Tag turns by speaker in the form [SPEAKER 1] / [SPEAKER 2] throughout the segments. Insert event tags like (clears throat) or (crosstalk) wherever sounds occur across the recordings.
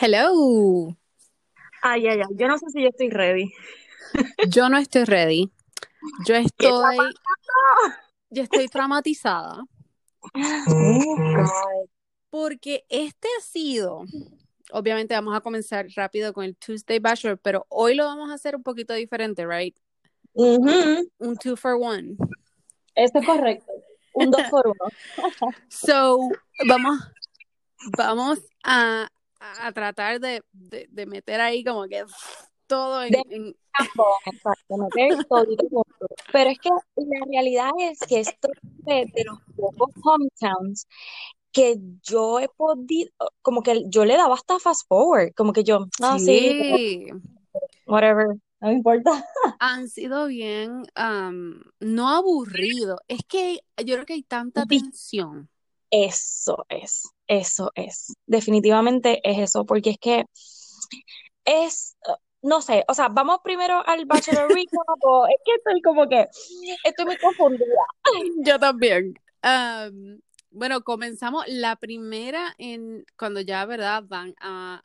[SPEAKER 1] Hello.
[SPEAKER 2] Ay, ay, ay. Yo no sé si yo estoy ready.
[SPEAKER 1] Yo no estoy ready. Yo
[SPEAKER 2] ¿Qué está
[SPEAKER 1] estoy, yo estoy traumatizada
[SPEAKER 2] Oh,
[SPEAKER 1] porque este ha sido, obviamente vamos a comenzar rápido con el Tuesday Bachelor, pero hoy lo vamos a hacer un poquito diferente, right?
[SPEAKER 2] Ujú,
[SPEAKER 1] Un two for one.
[SPEAKER 2] Eso es correcto. Un dos por uno. (laughs)
[SPEAKER 1] So, vamos, vamos a, a tratar de, de, de meter ahí como que todo en, en-
[SPEAKER 2] exacto, meter junto. Pero es que la realidad es que esto es de los pocos hometowns que yo he podido, como que yo le daba hasta fast forward, como que yo, ah, sí,
[SPEAKER 1] sí.
[SPEAKER 2] whatever, no me importa.
[SPEAKER 1] han sido bien, am, no aburrido. Es que yo creo que hay tanta tensión.
[SPEAKER 2] Eso es, eso es. Definitivamente es eso, porque es que es, no sé, o sea, vamos primero al Bachelor (laughs) Recap, o es que estoy como que, estoy muy confundida. (laughs)
[SPEAKER 1] Yo también. Am, bueno, comenzamos la primera en cuando ya, ¿verdad? Van a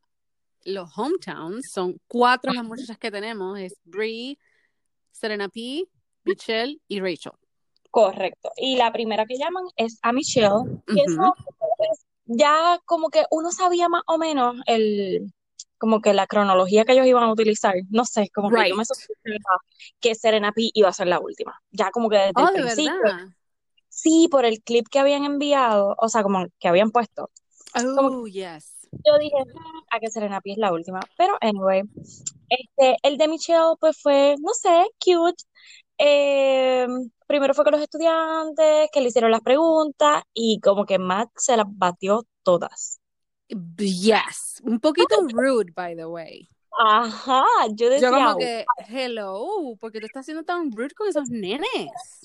[SPEAKER 1] los hometowns. Son cuatro las muchachas que tenemos. Es Brie, Serena P, Michelle y Rachel.
[SPEAKER 2] Correcto. Y la primera que llaman es a Michelle, pues, ya como que uno sabía más o menos el, como que la cronología que ellos iban a utilizar. No sé, como que yo me
[SPEAKER 1] Right.
[SPEAKER 2] sospechaba que Serena P iba a ser la última. Ya como que desde el
[SPEAKER 1] Oh, de
[SPEAKER 2] principio.
[SPEAKER 1] verdad.
[SPEAKER 2] Sí, por el clip que habían enviado, o sea, como que habían puesto. Como que
[SPEAKER 1] Oh, yes.
[SPEAKER 2] yo dije, "Mm, a que Serena P es la última. Pero, anyway, este, el de Michelle, pues fue, no sé, cute. Eh, primero fue con los estudiantes, que le hicieron las preguntas, y como que Matt se las batió todas.
[SPEAKER 1] Yes. Un poquito rude, by the way.
[SPEAKER 2] Ajá, yo
[SPEAKER 1] Yo
[SPEAKER 2] decía,
[SPEAKER 1] como que, hello, ¿por qué tú estás siendo tan rude con esos nenes?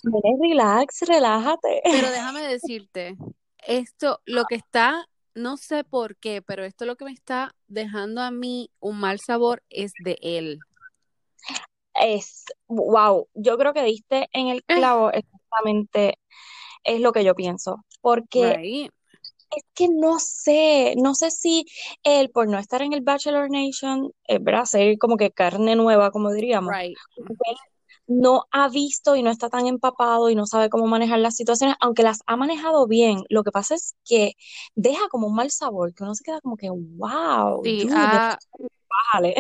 [SPEAKER 2] "Nene, relax, relájate.
[SPEAKER 1] Pero (laughs) déjame decirte, esto, lo que está, no sé por qué, pero esto lo que me está dejando a mí un mal sabor es de él.
[SPEAKER 2] Es, wow, yo creo que diste en el
[SPEAKER 1] Eh,
[SPEAKER 2] clavo exactamente, es lo que yo pienso. Porque
[SPEAKER 1] right.
[SPEAKER 2] Es que no sé, no sé si él, por no estar en el Bachelor Nation, eh, ¿verdad? Ser como que carne nueva, como diríamos,
[SPEAKER 1] Right.
[SPEAKER 2] él no ha visto y no está tan empapado y no sabe cómo manejar las situaciones, aunque las ha manejado bien. Lo que pasa es que deja como un mal sabor, que uno se queda como que, wow,
[SPEAKER 1] Sí,
[SPEAKER 2] dude,
[SPEAKER 1] ah,
[SPEAKER 2] bájale.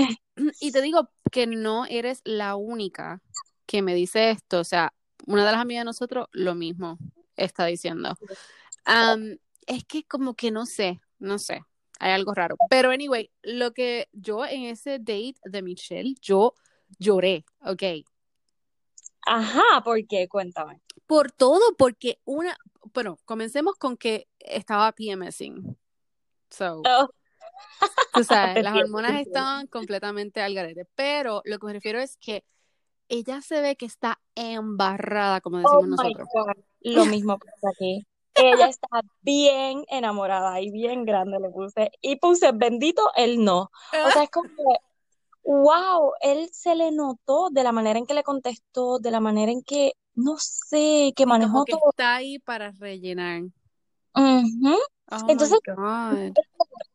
[SPEAKER 1] y te digo que no eres la única que me dice esto. O sea, una de las amigas de nosotros lo mismo está diciendo. Es que como que no sé, no sé, hay algo raro. Pero anyway, lo que yo en ese date de Michelle, yo lloré, ¿ok?
[SPEAKER 2] Ajá, ¿por qué? Cuéntame.
[SPEAKER 1] Por todo, porque una, bueno, comencemos con que estaba PMSing. So,
[SPEAKER 2] Oh,
[SPEAKER 1] tú sabes, (laughs) las hormonas estaban completamente al garete. Pero lo que me refiero es que ella se ve que está embarrada, como
[SPEAKER 2] Oh
[SPEAKER 1] decimos nosotros.
[SPEAKER 2] Lo (laughs) mismo pasa aquí. Ella está bien enamorada y bien grande le puse. Y puse bendito él no. O sea, es como que, wow, él se le notó de la manera en que le contestó, de la manera en que, no sé, que
[SPEAKER 1] Y como
[SPEAKER 2] manejó
[SPEAKER 1] que
[SPEAKER 2] todo.
[SPEAKER 1] está ahí para rellenar.
[SPEAKER 2] Ujú.
[SPEAKER 1] Oh
[SPEAKER 2] Entonces.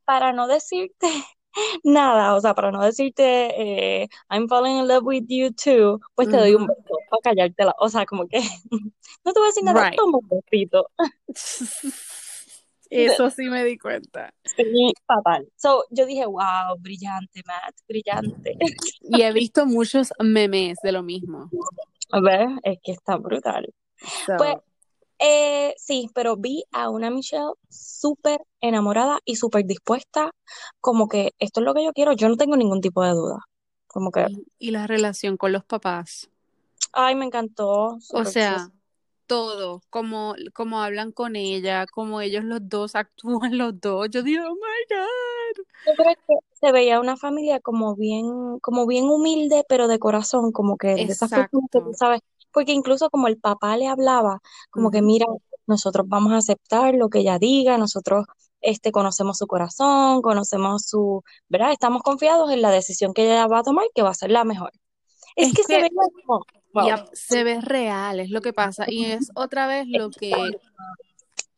[SPEAKER 2] Para no decirte (laughs) nada, o sea, para no decirte eh, I'm falling in love with you too, pues te doy un beso para callártela. O sea, como que (laughs) no te voy a decir nada,
[SPEAKER 1] Right.
[SPEAKER 2] toma un besito.
[SPEAKER 1] Eso sí me di cuenta. (laughs)
[SPEAKER 2] Sí, fatal. So, yo dije, wow, brillante, Matt, brillante.
[SPEAKER 1] Y he visto muchos memes de lo mismo.
[SPEAKER 2] A ver, es que está brutal. Pues,
[SPEAKER 1] So,
[SPEAKER 2] eh, sí, pero vi a una Michelle súper enamorada y súper dispuesta, como que esto es lo que yo quiero, yo no tengo ningún tipo de duda. Como que,
[SPEAKER 1] y, y la relación con los papás.
[SPEAKER 2] ay, me encantó,
[SPEAKER 1] O sea, todo, como, como hablan con ella, como ellos los dos (laughs) actúan los dos. Yo digo, oh my God.
[SPEAKER 2] Yo creo que se veía una familia como bien, como bien humilde, pero de corazón, como que de esas personas que tú sabes, porque incluso como el papá le hablaba, como que mira, nosotros vamos a aceptar lo que ella diga, nosotros este conocemos su corazón, conocemos su, ¿verdad? Estamos confiados en la decisión que ella va a tomar, que va a ser la mejor. Es
[SPEAKER 1] Es
[SPEAKER 2] que se veía como, wow,
[SPEAKER 1] ya, se ve real, es lo que pasa. Y es otra vez lo que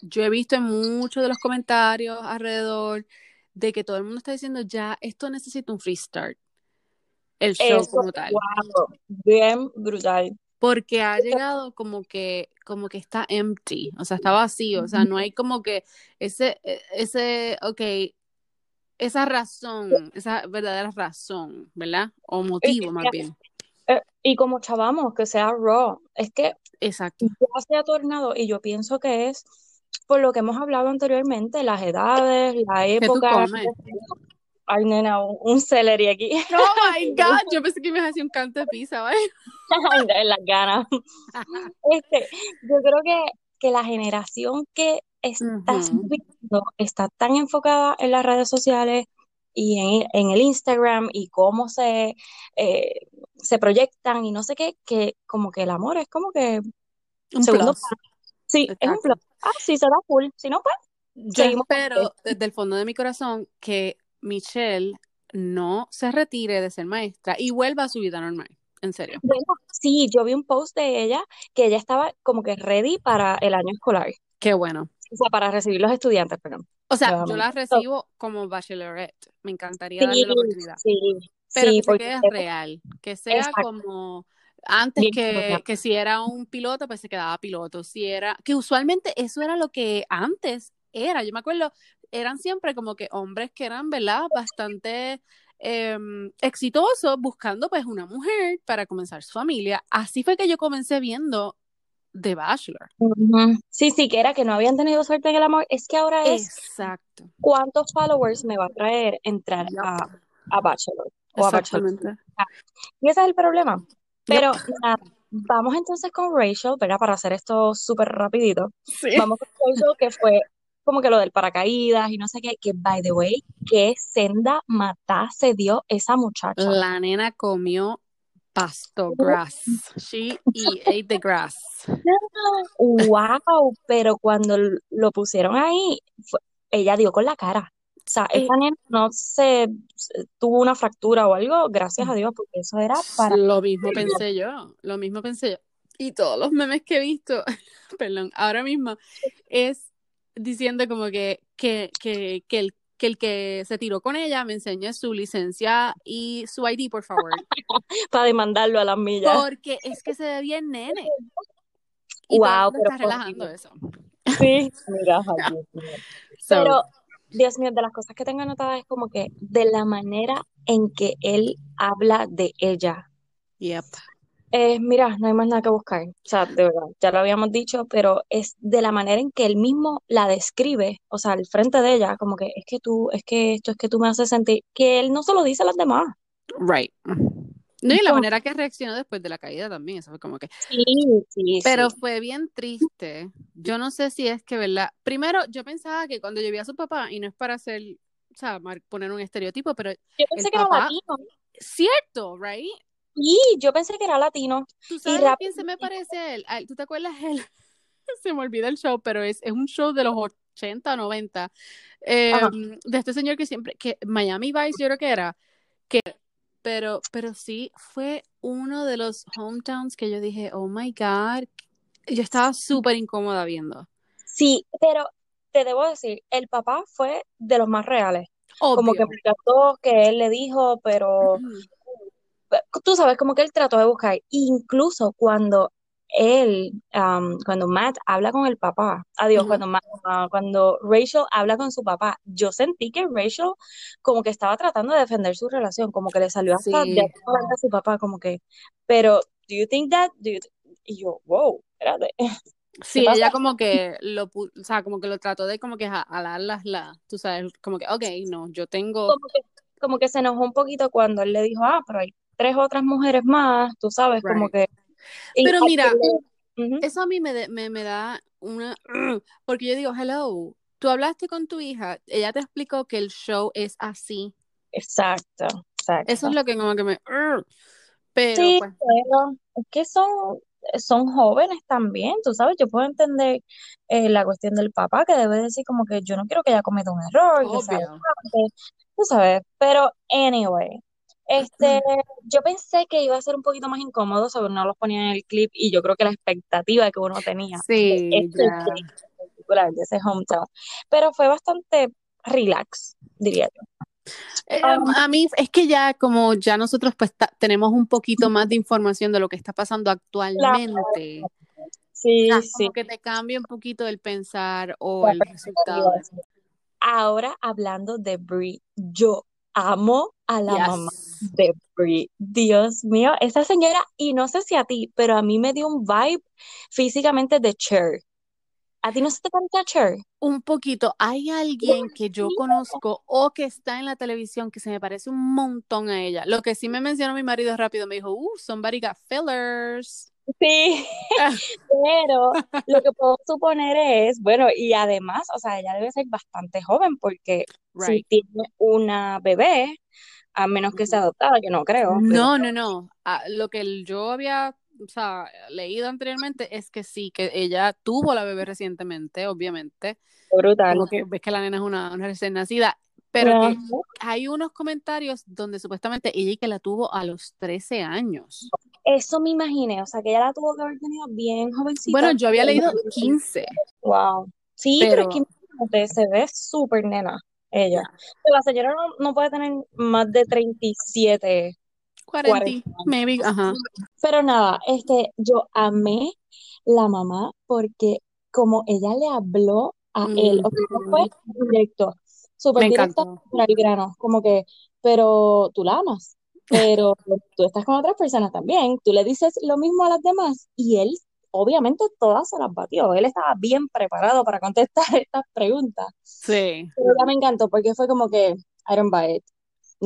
[SPEAKER 1] yo he visto en muchos de los comentarios alrededor de que todo el mundo está diciendo ya, esto necesita un restart. El show
[SPEAKER 2] Eso,
[SPEAKER 1] como tal.
[SPEAKER 2] wow, bien brutal.
[SPEAKER 1] Porque ha llegado como que, como que está empty, o sea, está vacío, o sea, no hay como que ese, e, ese, ok, esa razón, esa verdadera razón, ¿verdad? O motivo más bien.
[SPEAKER 2] Eh, y como chavamos, que sea raw, es que
[SPEAKER 1] Exacto.
[SPEAKER 2] ya se ha tornado, y yo pienso que es por lo que hemos hablado anteriormente, las edades, la
[SPEAKER 1] ¿Qué tú
[SPEAKER 2] época. Ay, nena, un, un celery aquí. (laughs) (laughs)
[SPEAKER 1] Oh my God, yo pensé que me hacía un canto de pizza, ¿vale?
[SPEAKER 2] en las ganas. (laughs) Este, yo creo que, que la generación que está
[SPEAKER 1] Ujú.
[SPEAKER 2] subiendo está tan enfocada en las redes sociales y en, en el Instagram y cómo se, eh, se proyectan y no sé qué, que como que el amor es como que
[SPEAKER 1] Un
[SPEAKER 2] segundo
[SPEAKER 1] plus.
[SPEAKER 2] Sí, es un plus. Ah, sí, se da cool. Si no, pues
[SPEAKER 1] Yo espero desde el fondo de mi corazón que Michelle no se retire de ser maestra y vuelva a su vida normal. En serio.
[SPEAKER 2] Bueno, sí, yo vi un post de ella que ella estaba como que ready para el año escolar,
[SPEAKER 1] Qué bueno.
[SPEAKER 2] o sea, para recibir los estudiantes, perdón.
[SPEAKER 1] O sea, yo la recibo como bachelorette. Me encantaría darle la oportunidad.
[SPEAKER 2] sí,
[SPEAKER 1] Pero
[SPEAKER 2] sí,
[SPEAKER 1] que
[SPEAKER 2] porque es
[SPEAKER 1] real. Que sea
[SPEAKER 2] exacto,
[SPEAKER 1] como antes
[SPEAKER 2] bien
[SPEAKER 1] que, que si era un piloto, pues se quedaba piloto. Si era, que usualmente eso era lo que antes era. Yo me acuerdo, eran siempre como que hombres que eran, ¿verdad? Bastante em, exitosos buscando pues una mujer para comenzar su familia. Así fue que yo comencé viendo The Bachelor.
[SPEAKER 2] Ujú. Sí, sí, que era que no habían tenido suerte en el amor. Es que ahora es
[SPEAKER 1] Exacto.
[SPEAKER 2] cuántos followers me va a traer entrar a, a Bachelor o a Bachelor.
[SPEAKER 1] Exactamente.
[SPEAKER 2] Y ese es el problema. Pero nada, vamos entonces con Rachel, ¿verdad? Para hacer esto súper rapidito.
[SPEAKER 1] Sí.
[SPEAKER 2] Vamos con Rachel, que fue como que lo del paracaídas y no sé qué, que by the way, qué senda mata se dio esa muchacha.
[SPEAKER 1] La nena comió pasto, grass. She ate the grass.
[SPEAKER 2] Wow, pero cuando lo pusieron ahí, fue- ella dio con la cara. O sea,
[SPEAKER 1] Eh,
[SPEAKER 2] esa nena no se, se- tuvo una fractura o algo, gracias a Dios, porque eso era para
[SPEAKER 1] Lo mismo pensé yo, lo mismo pensé yo. Y todos los memes que he visto, (laughs) perdón, ahora mismo, es diciendo como que, que, que, que el, que el que se tiró con ella me enseñe su licencia y su ID, por favor. (laughs)
[SPEAKER 2] para demandarlo a las millas.
[SPEAKER 1] Porque es que se ve bien nene. Y
[SPEAKER 2] Wow,
[SPEAKER 1] mundo
[SPEAKER 2] pero
[SPEAKER 1] está relajando eso.
[SPEAKER 2] Sí, (laughs) mira, Dios mío.
[SPEAKER 1] So,
[SPEAKER 2] Pero, Dios mío, de las cosas que tengo anotadas es como que de la manera en que él habla de ella.
[SPEAKER 1] yep.
[SPEAKER 2] Eh, mira, no hay más nada que buscar. O sea, de verdad, ya lo habíamos dicho, pero es de la manera en que él mismo la describe, o sea, al frente de ella, como que es que tú, es que esto, es que tú me haces sentir, que él no se lo dice a las demás.
[SPEAKER 1] Right. No, y la
[SPEAKER 2] Como-
[SPEAKER 1] manera que reaccionó después de la caída también, eso fue como que...
[SPEAKER 2] Sí, sí,
[SPEAKER 1] Pero
[SPEAKER 2] sí.
[SPEAKER 1] fue bien triste. Yo no sé si es que, ¿verdad? Primero, yo pensaba que cuando yo vi a su papá, y no es para hacer, o sea, poner un estereotipo, pero
[SPEAKER 2] Yo pensé
[SPEAKER 1] el
[SPEAKER 2] que era
[SPEAKER 1] papá-
[SPEAKER 2] latino.
[SPEAKER 1] cierto, right?
[SPEAKER 2] Sí, yo pensé que era latino.
[SPEAKER 1] ¿Tú
[SPEAKER 2] Y
[SPEAKER 1] sabes
[SPEAKER 2] rápido-
[SPEAKER 1] quién se me parece a él? ¿Tú te acuerdas él? (laughs) se me olvida el show, pero es, es un show de los 80 o 90 eh,
[SPEAKER 2] Ajá.
[SPEAKER 1] de este señor que siempre, que Miami Vice yo creo que era, que, pero, pero sí fue uno de los hometowns que yo dije, oh my God, yo estaba súper incómoda viendo.
[SPEAKER 2] Sí, pero te debo decir, el papá fue de los más reales. Como que
[SPEAKER 1] Obvio.
[SPEAKER 2] me que él le dijo, pero tú sabes, como que él trató de buscar. Incluso cuando él, am, cuando Matt habla con el papá, adiós, cuando, Ma- ah, cuando Rachel habla con su papá, yo sentí que Rachel como que estaba tratando de defender su relación, como que le salió hasta
[SPEAKER 1] Sí.
[SPEAKER 2] de adelante a su papá, como que, pero, ¿do you think that? Do you th-" Y yo, wow, espérate. (laughs)
[SPEAKER 1] Sí, ella como que lo, o sea, como que lo trató de como que ja- alar las, la, tú sabes, como que, ok, no, yo tengo,
[SPEAKER 2] Como que, como que se enojó un poquito cuando él le dijo, ah, pero hay tres otras mujeres más, tú sabes, como que...
[SPEAKER 1] Pero mira, eso a mí me, de- me, me da una, (clears throat) porque yo digo, hello, tú hablaste con tu hija, ella te explicó que el show es así,
[SPEAKER 2] Exacto, exacto.
[SPEAKER 1] eso es lo que como que me, pero
[SPEAKER 2] Sí,
[SPEAKER 1] pues,
[SPEAKER 2] pero es que son, son jóvenes también, tú sabes, yo puedo entender eh, la cuestión del papá que debe decir como que yo no quiero que ella cometa un error, que sea tú sabes, pero anyway, este, yo pensé que iba a ser un poquito más incómodo, sobre no los ponía en el clip y yo creo que la expectativa que uno tenía
[SPEAKER 1] sí,
[SPEAKER 2] este
[SPEAKER 1] ya,
[SPEAKER 2] particular, de ese hometown, pero fue bastante relax, diría yo.
[SPEAKER 1] Eh, a mí es que ya como ya nosotros pues tenemos un poquito más de información de lo que está pasando actualmente.
[SPEAKER 2] Sí, sí.
[SPEAKER 1] Como que te cambia un poquito el pensar o el resultado.
[SPEAKER 2] Ahora hablando de Brie, yo amo a la mamá de Brie. Dios mío, esa señora, y no sé si a ti, pero a mí me dio un vibe físicamente de Cher. ¿A ti no se te parece a Cher?
[SPEAKER 1] Un poquito. Hay alguien que yo conozco o que está en la televisión que se me parece un montón a ella. Lo que sí me mencionó mi marido rápido, me dijo, uh, somebody got fillers.
[SPEAKER 2] Sí, (laughs) pero lo que puedo suponer es, bueno, y además, o sea, ella debe ser bastante joven porque si tiene una bebé, a menos que sea adoptada, que no creo.
[SPEAKER 1] No, no, no. Ah, lo que yo había o sea, leído anteriormente es que sí, que ella tuvo la bebé recientemente, obviamente.
[SPEAKER 2] Brutal.
[SPEAKER 1] Como que ves que la nena es una, una recién nacida, pero que hay unos comentarios donde supuestamente ella que la tuvo a los 13 años.
[SPEAKER 2] Eso me imaginé, o sea, que ella la tuvo que haber tenido bien jovencita.
[SPEAKER 1] Bueno, yo había leído 15.
[SPEAKER 2] Wow. Sí, pero, es que se ve súper nena ella. La señora no, no, puede tener más de 37
[SPEAKER 1] 40, maybe, ajá.
[SPEAKER 2] Pero nada, este, yo amé la mamá porque como ella le habló a él, o sea, fue directo, súper directo grano, como que, pero tú la amas, (laughs) pero tú estás con otras personas también, tú le dices lo mismo a las demás y él obviamente todas se las batió, él estaba bien preparado para contestar (laughs) estas preguntas.
[SPEAKER 1] Sí.
[SPEAKER 2] Pero ya me encantó porque fue como que, I don't buy it.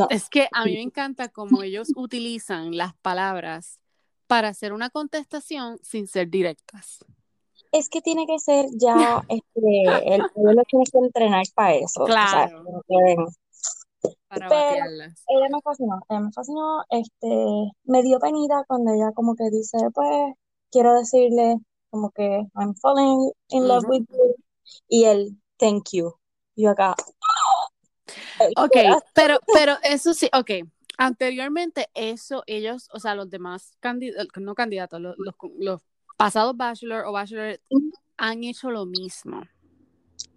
[SPEAKER 1] Es que a mí me encanta cómo ellos utilizan las palabras para hacer una contestación sin ser directas.
[SPEAKER 2] Es que tiene que ser ya, (laughs) este, el pueblo tiene que entrenar para eso.
[SPEAKER 1] Claro. para
[SPEAKER 2] Pero ella me fascinó, ella me fascinó, este, me dio penita cuando ella como que dice, pues, quiero decirle como que I'm falling in love with you, y él, thank you. Yo acá,
[SPEAKER 1] Ok, pero, pero eso sí, ok. Anteriormente, eso, ellos, o sea, los demás candidatos, no candidatos, los, los, pasados bachelor o bachelor han hecho lo mismo.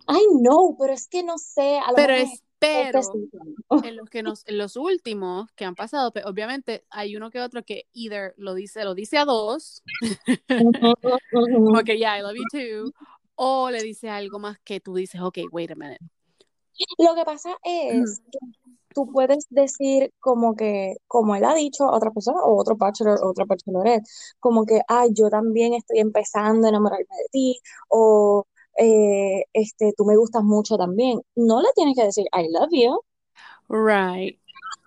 [SPEAKER 2] Ay, no, pero es que no sé.
[SPEAKER 1] pero es, pero en los que nos, en los últimos que han pasado, pues, obviamente hay uno que otro que either lo dice, lo dice a dos, (laughs) como que yeah, I love you too, o le dice algo más que tú dices, ok, wait a minute,
[SPEAKER 2] lo que pasa es que tú puedes decir como que, como él ha dicho a otra persona, o otro bachelor, o otra bachelorette, como que, ay, yo también estoy empezando a enamorarme de ti, o eh, este, tú me gustas mucho también. No le tienes que decir, I love you.
[SPEAKER 1] Right.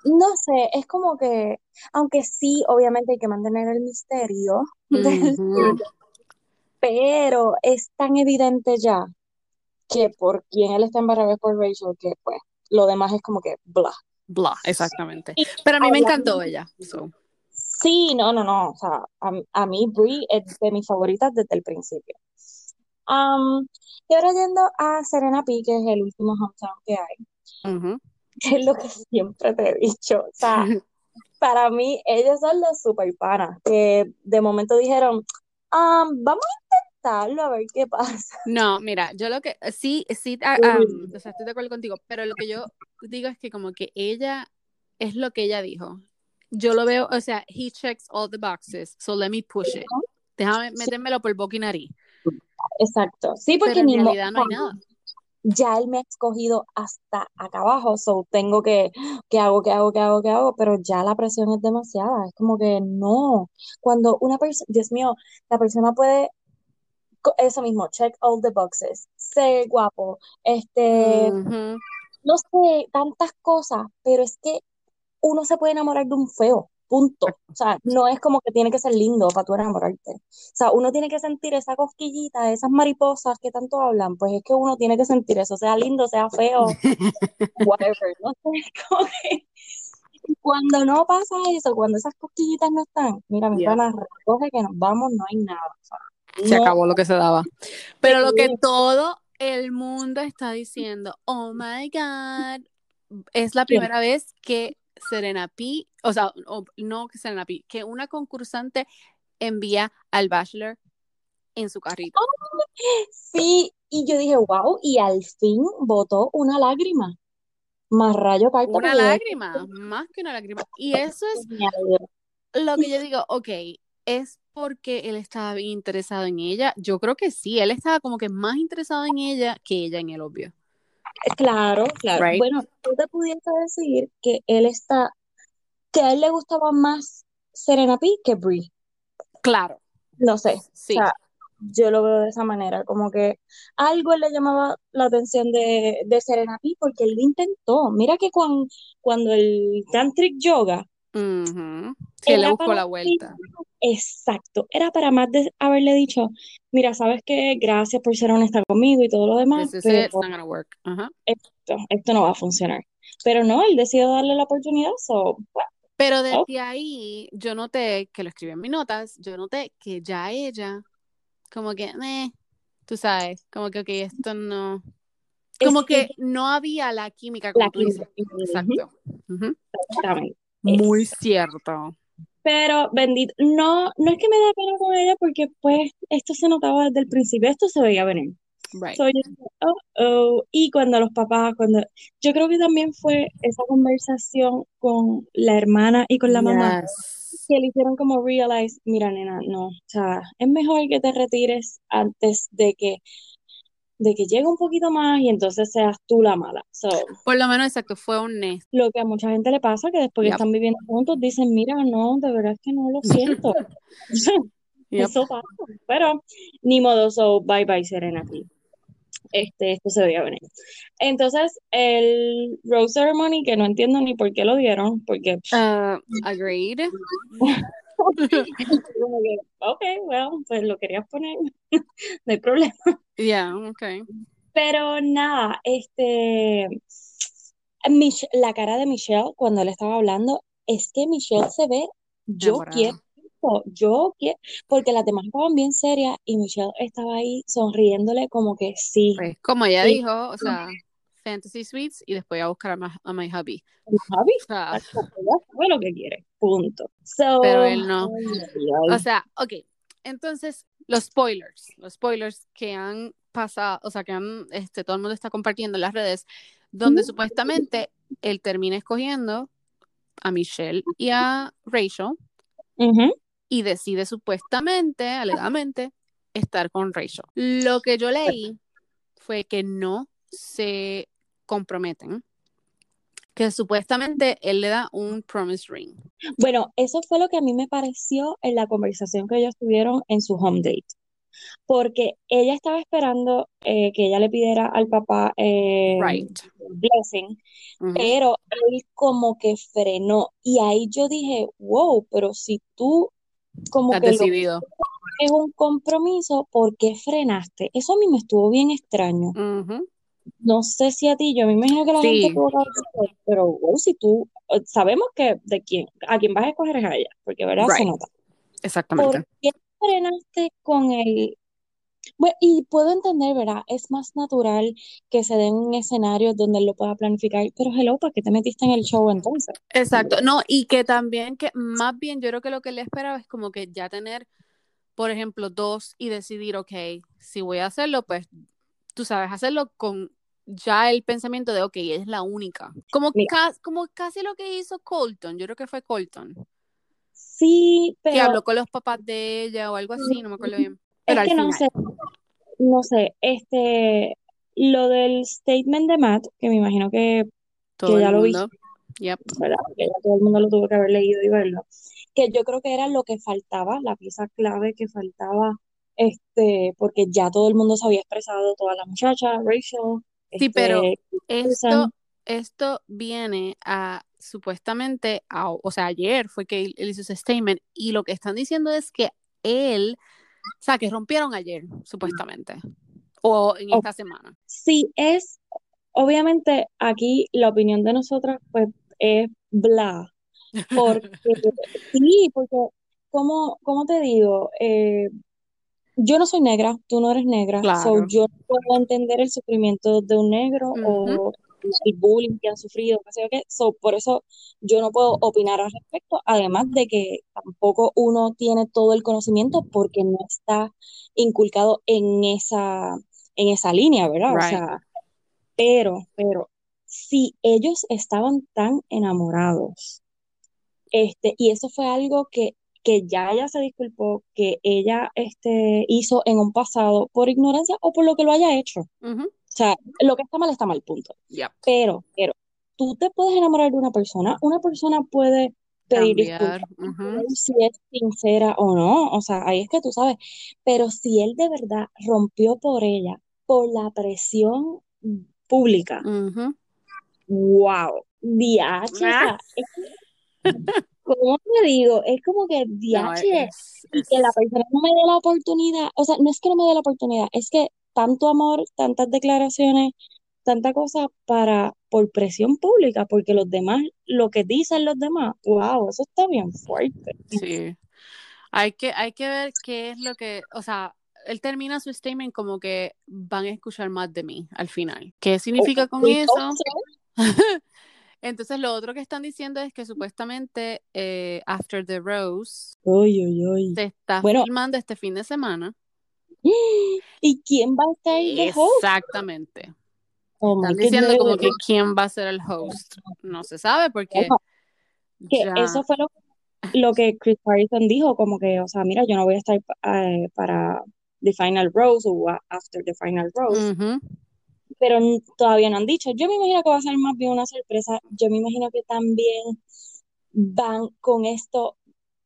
[SPEAKER 2] No sé, es como que, aunque sí, obviamente hay que mantener el misterio, pero es tan evidente ya que por quien él está embarazado es por Rachel, que pues lo demás es como que bla.
[SPEAKER 1] Bla, exactamente. Pero a mí me encantó ella.
[SPEAKER 2] Sí, no, no, no. O sea, a, mí Brie es de mis favoritas desde el principio. Um, y ahora yendo a Serena P, que es el último hometown que hay. (laughs) Es lo que siempre te he dicho. O sea, (laughs) para mí, ellos son los super panas, que de momento dijeron, um, vamos a intentar a ver qué pasa.
[SPEAKER 1] No, mira, yo lo que sí, sí, ah, o sea, estoy de acuerdo contigo, pero lo que yo digo es que como que ella es lo que ella dijo. Yo lo veo, o sea, he checks all the boxes, so let me push it. Déjame metérmelo por boca y nariz.
[SPEAKER 2] Exacto. Sí, porque
[SPEAKER 1] en realidad no hay nada.
[SPEAKER 2] Ya él me ha escogido hasta acá abajo, so tengo que, ¿qué hago, qué hago, qué hago, qué hago? Pero ya la presión es demasiada, es como que no. Cuando una persona, Dios mío, la persona puede eso mismo, check all the boxes, ser guapo, este, no sé, tantas cosas, pero es que uno se puede enamorar de un feo, punto. O sea, no es como que tiene que ser lindo para tú enamorarte. O sea, uno tiene que sentir esa cosquillita, esas mariposas que tanto hablan, pues es que uno tiene que sentir eso, sea lindo, sea feo, (laughs) whatever, no (laughs) sé, cuando no pasa eso, cuando esas cosquillitas no están, mira, mi yeah. recoge que nos vamos, no hay nada. O sea,
[SPEAKER 1] se acabó lo que se daba. Pero lo que todo el mundo está diciendo, oh my God, es la primera vez que Serena P, o sea, no que Serena P, que una concursante envía al Bachelor en su carrito. (gasps)
[SPEAKER 2] Sí, Y yo dije, wow, y al fin botó una lágrima. Más rayo parto.
[SPEAKER 1] Una lágrima, más que una lágrima. Y (laughs) eso es lo que yo (laughs) digo, ok, es porque él estaba bien interesado en ella. Yo creo que sí, él estaba como que más interesado en ella que ella en el obvio.
[SPEAKER 2] Claro, claro.
[SPEAKER 1] Right.
[SPEAKER 2] Bueno, tú te pudiese decir que él está, que a él le gustaba más Serena P que Brie.
[SPEAKER 1] Claro,
[SPEAKER 2] No sé.
[SPEAKER 1] sí.
[SPEAKER 2] O sea, yo lo veo de esa manera, como que algo le llamaba la atención de, de Serena P porque él lo intentó. Mira que cuan- cuando el Tantric Yoga,
[SPEAKER 1] él le
[SPEAKER 2] para
[SPEAKER 1] la vuelta.
[SPEAKER 2] exacto, era para más de haberle dicho, mira, sabes qué, gracias por ser honesta conmigo y todo lo demás,
[SPEAKER 1] This is
[SPEAKER 2] pero
[SPEAKER 1] it, it's not gonna work. Ajá.
[SPEAKER 2] esto, esto no va a funcionar. Pero no, él decidió darle la oportunidad, so, bueno,
[SPEAKER 1] Pero desde
[SPEAKER 2] Oh.
[SPEAKER 1] ahí, yo noté, que lo escribí en mis notas, yo noté que ya ella, como que, eh, tú sabes, como que, ok, esto no,
[SPEAKER 2] es
[SPEAKER 1] como
[SPEAKER 2] que
[SPEAKER 1] que no había la química, como
[SPEAKER 2] la
[SPEAKER 1] tú
[SPEAKER 2] química,
[SPEAKER 1] Exacto. Ujú.
[SPEAKER 2] exactamente.
[SPEAKER 1] Muy cierto.
[SPEAKER 2] Pero bendito, no, no es que me da pena con ella porque pues esto se notaba desde el principio, esto se veía venir.
[SPEAKER 1] Right.
[SPEAKER 2] So, yo oh, oh. Y cuando los papás, cuando yo creo que también fue esa conversación con la hermana y con la mamá
[SPEAKER 1] Yes.
[SPEAKER 2] que le hicieron como realize, mira, nena, no, o sea, es mejor que te retires antes de que de que llegue un poquito más y entonces seas tú la mala. So,
[SPEAKER 1] Por lo menos, exacto, fue un nes.
[SPEAKER 2] lo que a mucha gente le pasa que después que
[SPEAKER 1] Yep.
[SPEAKER 2] están viviendo juntos dicen, mira, no, de verdad es que no lo siento. (laughs) (laughs)
[SPEAKER 1] Yep.
[SPEAKER 2] Eso pasa, pero ni modo, so bye bye Serena. Este, esto se veía venir. Entonces, el Rose Ceremony, que no entiendo ni por qué lo dieron, porque
[SPEAKER 1] Uh, agreed. (laughs) (laughs)
[SPEAKER 2] como que, ok, well, pues lo querías poner, (laughs) no hay problema.
[SPEAKER 1] Yeah, okay.
[SPEAKER 2] Pero nada, este, Mich- la cara de Michelle cuando él estaba hablando, es que Michelle se ve, yo
[SPEAKER 1] Enamorada.
[SPEAKER 2] quiero yo quiero, porque las demás estaban bien serias y Michelle estaba ahí sonriéndole como que sí,
[SPEAKER 1] Pues, como ella
[SPEAKER 2] sí,
[SPEAKER 1] dijo, o sea, Fantasy Suites y después a buscar a, ma- a my hubby.
[SPEAKER 2] Javi,
[SPEAKER 1] O sea,
[SPEAKER 2] lo que quiere, punto. So,
[SPEAKER 1] pero él no. O sea, ok. Entonces, los spoilers, los spoilers que han pasado, o sea, que han, este, todo el mundo está compartiendo en las redes, donde supuestamente él termina escogiendo a Michelle y a Rachel y decide supuestamente, alegadamente, estar con Rachel. Lo que yo leí fue que no se comprometen, que supuestamente él le da un promise ring.
[SPEAKER 2] Bueno, eso fue lo que a mí me pareció en la conversación que ellos tuvieron en su home date. Porque ella estaba esperando eh, que ella le pidiera al papá eh,
[SPEAKER 1] Right.
[SPEAKER 2] blessing, pero él como que frenó. Y ahí yo dije, wow, pero si tú como
[SPEAKER 1] Estás
[SPEAKER 2] que lo
[SPEAKER 1] decidido.
[SPEAKER 2] es un compromiso, ¿por qué frenaste? Eso a mí me estuvo bien extraño. No sé si a ti, yo me imagino que la gente
[SPEAKER 1] Sí,
[SPEAKER 2] pero wow, si tú, eh, sabemos que de quién, a quién vas a escoger es a ella, porque verdad se nota.
[SPEAKER 1] Exactamente.
[SPEAKER 2] ¿Por qué frenaste con el... Bueno, y puedo entender, ¿verdad? Es más natural que se den un escenario donde él lo pueda planificar, pero hello, ¿para qué te metiste en el show entonces?
[SPEAKER 1] Exacto. No, y que también, que más bien yo creo que lo que le esperaba es como que ya tener, por ejemplo, dos y decidir, ok, si voy a hacerlo, pues tú sabes, hacerlo con ya el pensamiento de, ok, es la única. Como, ca- como casi lo que hizo Colton, yo creo que fue Colton,
[SPEAKER 2] sí,
[SPEAKER 1] que
[SPEAKER 2] pero
[SPEAKER 1] habló con los papás de ella o algo así, no me acuerdo bien. Pero
[SPEAKER 2] es que no sé, no sé, este, lo del statement de Matt, que me imagino que, que
[SPEAKER 1] todo el
[SPEAKER 2] ya lo viste,
[SPEAKER 1] mundo. Yep.
[SPEAKER 2] ¿verdad? Que ya todo el mundo lo tuvo que haber leído y verlo, que yo creo que era lo que faltaba, la pieza clave que faltaba, este, porque ya todo el mundo se había expresado, todas las muchachas, Rachel,
[SPEAKER 1] Sí, pero
[SPEAKER 2] este,
[SPEAKER 1] esto, esto viene a supuestamente, a- o sea, ayer fue que él, él hizo ese statement y lo que están diciendo es que él, o sea, que rompieron ayer, supuestamente, o en
[SPEAKER 2] oh,
[SPEAKER 1] esta semana.
[SPEAKER 2] sí es, obviamente aquí la opinión de nosotras, pues, es bla, porque, (laughs) sí, porque, ¿cómo, cómo te digo? Eh, Yo no soy negra, tú no eres negra, so
[SPEAKER 1] Claro.
[SPEAKER 2] yo no puedo entender el sufrimiento de un negro o el bullying que han sufrido, qué sé yo qué. So, por eso yo no puedo opinar al respecto, además de que tampoco uno tiene todo el conocimiento porque no está inculcado en esa, en esa línea, ¿verdad? O sea, pero, pero, si ellos estaban tan enamorados, este, y eso fue algo que, que ya ella se disculpó, que ella este, hizo en un pasado por ignorancia o por lo que lo haya hecho. O sea, lo que está mal está mal, punto.
[SPEAKER 1] Yep.
[SPEAKER 2] Pero, pero, tú te puedes enamorar de una persona, una persona puede pedir
[SPEAKER 1] Cambiar.
[SPEAKER 2] disculpas, si es sincera o no, o sea, ahí es que tú sabes, pero si él de verdad rompió por ella, por la presión pública, wow, diache, o sea,
[SPEAKER 1] Ah.
[SPEAKER 2] es (laughs) ¿cómo te digo? Es como que
[SPEAKER 1] No,
[SPEAKER 2] diache,
[SPEAKER 1] es,
[SPEAKER 2] y que la
[SPEAKER 1] es,
[SPEAKER 2] persona no me dé la oportunidad, o sea, no es que no me dé la oportunidad, es que tanto amor, tantas declaraciones, tanta cosa para, por presión pública, porque los demás, lo que dicen los demás, wow, eso está bien fuerte.
[SPEAKER 1] sí. Hay que, hay que ver qué es lo que, o sea, él termina su statement como que van a escuchar más de mí al final. ¿Qué significa con eso? (laughs)
[SPEAKER 2] Entonces,
[SPEAKER 1] lo otro que están diciendo es que supuestamente eh, After the Rose
[SPEAKER 2] uy, uy.
[SPEAKER 1] se está
[SPEAKER 2] Bueno,
[SPEAKER 1] filmando este fin de semana. (gasps)
[SPEAKER 2] ¿y quién va a estar de host?
[SPEAKER 1] Exactamente.
[SPEAKER 2] Oh
[SPEAKER 1] Están diciendo como que quién va a ser el host. No se sabe porque
[SPEAKER 2] que
[SPEAKER 1] ya.
[SPEAKER 2] eso fue lo, lo que Chris Harrison dijo, como que, o sea, mira, yo no voy a estar eh, para The Final Rose o After the Final Rose,
[SPEAKER 1] Ujú.
[SPEAKER 2] Pero todavía no han dicho. Yo me imagino que va a ser más bien una sorpresa. Yo me imagino que también van con esto,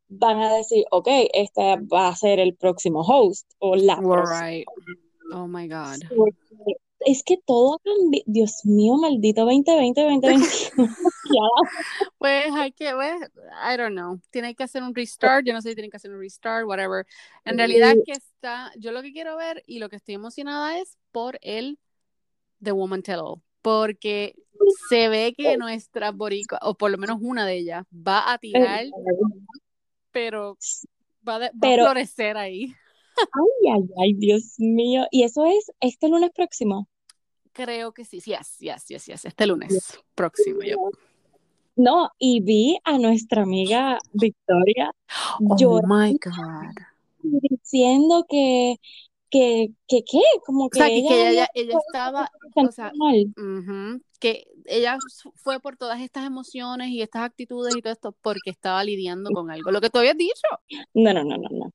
[SPEAKER 2] van a decir, ok, este va a ser el próximo host o la.
[SPEAKER 1] Right. Oh my God.
[SPEAKER 2] Porque es que todo ha cambiado. Dios mío, maldito 2020, 2021. Ya.
[SPEAKER 1] Pues hay que ver, I don't know. Tiene que hacer un restart. Yo no sé si tienen que hacer un restart, whatever. En realidad que está, yo lo que quiero ver y lo que estoy emocionada es por el The Woman Tell All. Porque se ve que nuestra boricua, o por lo menos una de ellas, va a tirar, pero va, de- va
[SPEAKER 2] Pero-
[SPEAKER 1] a florecer ahí.
[SPEAKER 2] Ay, ay, ay, Dios mío. Y eso es este lunes próximo.
[SPEAKER 1] Creo que sí, yes, yes, yes, yes. Este lunes próximo.
[SPEAKER 2] No, y vi a nuestra amiga Victoria
[SPEAKER 1] Oh
[SPEAKER 2] llorando
[SPEAKER 1] my God.
[SPEAKER 2] diciendo que, que, que, ¿qué? Como
[SPEAKER 1] O
[SPEAKER 2] que
[SPEAKER 1] sea, que, que
[SPEAKER 2] ella
[SPEAKER 1] ella, ella estaba, o sea,
[SPEAKER 2] mal.
[SPEAKER 1] Ujú, Que ella fue por todas estas emociones y estas actitudes y todo esto porque estaba lidiando con algo. Lo que tú habías dicho.
[SPEAKER 2] No, no, no, no, no.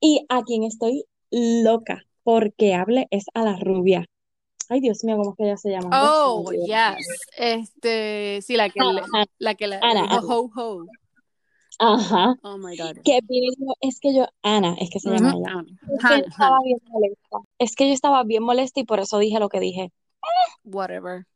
[SPEAKER 2] Y a quien estoy loca porque hable es a la rubia. Ay, Dios mío, ¿cómo es que ella se llama?
[SPEAKER 1] Oh, yes. Este, sí, la que
[SPEAKER 2] Ana,
[SPEAKER 1] la que le
[SPEAKER 2] Ana, Ana.
[SPEAKER 1] ho ho.
[SPEAKER 2] Ajá.
[SPEAKER 1] Oh my God.
[SPEAKER 2] Que y es que yo, Ana, es que se llama ella.
[SPEAKER 1] Ana.
[SPEAKER 2] Es que yo estaba bien molesta. Es que yo estaba bien molesta y por eso dije lo que dije.
[SPEAKER 1] whatever.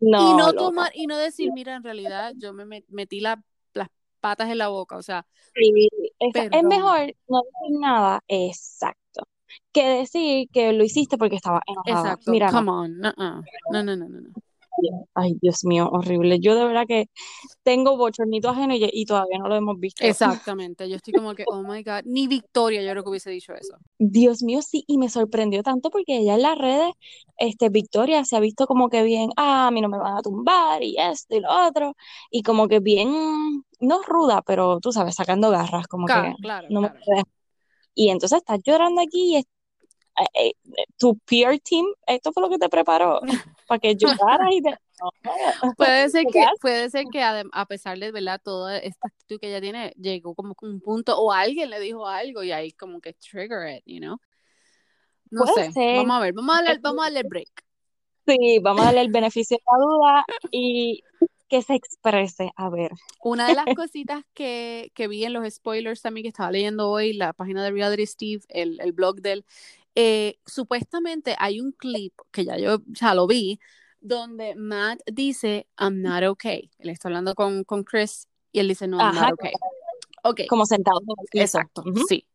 [SPEAKER 1] Y
[SPEAKER 2] No,
[SPEAKER 1] no
[SPEAKER 2] loca.
[SPEAKER 1] tomar, y no decir, mira, en realidad yo me met- metí la- las patas en la boca, o sea,
[SPEAKER 2] Sí, es mejor no decir nada, exacto, que decir que lo hiciste porque estaba enojada.
[SPEAKER 1] Exacto,
[SPEAKER 2] Mira, no.
[SPEAKER 1] come on, no, no, no, no, no.
[SPEAKER 2] Ay, Dios mío, horrible. Yo de verdad que tengo bochornito ajeno y, y todavía no lo hemos visto.
[SPEAKER 1] Exactamente, yo estoy como que, oh my God, ni Victoria yo creo que hubiese dicho eso.
[SPEAKER 2] Dios mío, sí, y me sorprendió tanto porque ella en las redes, este, Victoria se ha visto como que bien, ah, a mí no me van a tumbar y esto y lo otro, y como que bien, no ruda, pero tú sabes, sacando garras, como que
[SPEAKER 1] Claro, claro,
[SPEAKER 2] no me
[SPEAKER 1] claro.
[SPEAKER 2] puedes. Y entonces estás llorando aquí y es- eh, eh, tu peer team, esto fue lo que te preparó (laughs) para que y no, (laughs)
[SPEAKER 1] Puede ser que, puede ser que a pesar de verdad toda esta actitud que ella tiene, llegó como un punto, o alguien le dijo algo y ahí como que trigger it, you know. No sé,
[SPEAKER 2] ser.
[SPEAKER 1] vamos a ver, vamos a darle, vamos a darle break.
[SPEAKER 2] Sí, vamos a darle el beneficio de la duda y que se exprese. A ver.
[SPEAKER 1] Una de las cositas que, que vi en los spoilers también que estaba leyendo hoy, la página de Reality Steve, el, el blog de él, eh, supuestamente hay un clip que ya yo ya lo vi, donde Matt dice, I'm not okay. Él está hablando con, con Chris y él dice, no, I'm
[SPEAKER 2] Ajá,
[SPEAKER 1] not okay. Ok,
[SPEAKER 2] como piso.
[SPEAKER 1] exacto,
[SPEAKER 2] Ujú.
[SPEAKER 1] sí,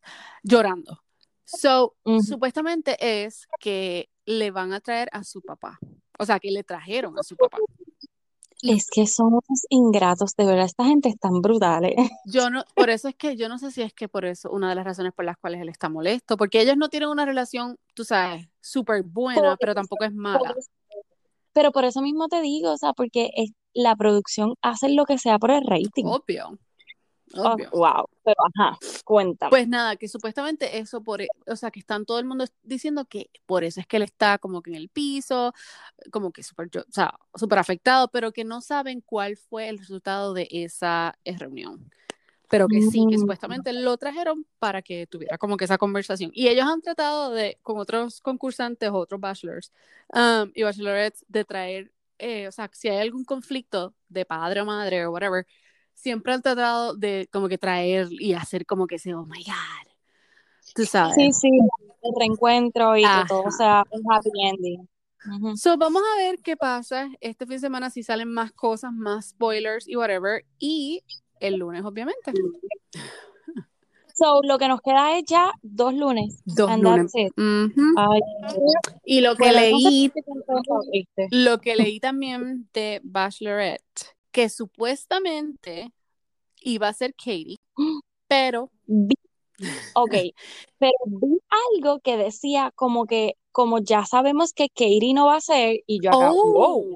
[SPEAKER 1] llorando. So,
[SPEAKER 2] Ujú.
[SPEAKER 1] supuestamente es que le van a traer a su papá. O sea, que le trajeron a su papá.
[SPEAKER 2] Es que somos ingratos, de verdad, esta gente es tan brutal. ¿eh? (laughs)
[SPEAKER 1] Yo no, por eso es que yo no sé si es que por eso, una de las razones por las cuales él está molesto, porque ellos no tienen una relación, tú sabes, súper buena,
[SPEAKER 2] Por
[SPEAKER 1] pero tampoco es
[SPEAKER 2] por
[SPEAKER 1] mala.
[SPEAKER 2] eso- Pero por eso mismo te digo, o sea, porque es- la producción hace lo que sea por el rating.
[SPEAKER 1] Obvio.
[SPEAKER 2] Oh, wow, pero ajá, cuéntame.
[SPEAKER 1] Pues nada, que supuestamente eso por, e- o sea, que están todo el mundo diciendo que por eso es que él está como que en el piso, como que súper, o sea, súper afectado, pero que no saben cuál fue el resultado de esa eh, reunión. Pero que sí, que
[SPEAKER 2] Mm.
[SPEAKER 1] supuestamente lo trajeron para que tuviera como que esa conversación. Y ellos han tratado de, con otros concursantes, otros bachelors um, y bachelorettes, de traer, eh, o sea, si hay algún conflicto de padre o madre o whatever, siempre han tratado de como que traer y hacer como que ese, oh my God, tú sabes.
[SPEAKER 2] Sí, sí, el reencuentro y que todo
[SPEAKER 1] Ajá.
[SPEAKER 2] sea un happy ending.
[SPEAKER 1] So, vamos a ver qué pasa este fin de semana, si salen más cosas, más spoilers y whatever. Y el lunes, obviamente.
[SPEAKER 2] So, lo que nos queda es ya dos lunes.
[SPEAKER 1] Dos
[SPEAKER 2] and
[SPEAKER 1] lunes.
[SPEAKER 2] that's it.
[SPEAKER 1] Ujú.
[SPEAKER 2] Ay,
[SPEAKER 1] Y lo que
[SPEAKER 2] bueno,
[SPEAKER 1] leí, lo que leí también de Bachelorette, que supuestamente iba a ser Katie, (gasps) pero
[SPEAKER 2] Vi- ok, (laughs) pero vi algo que decía como que, como ya sabemos que Katie no va a ser, y yo acá, wow,
[SPEAKER 1] oh,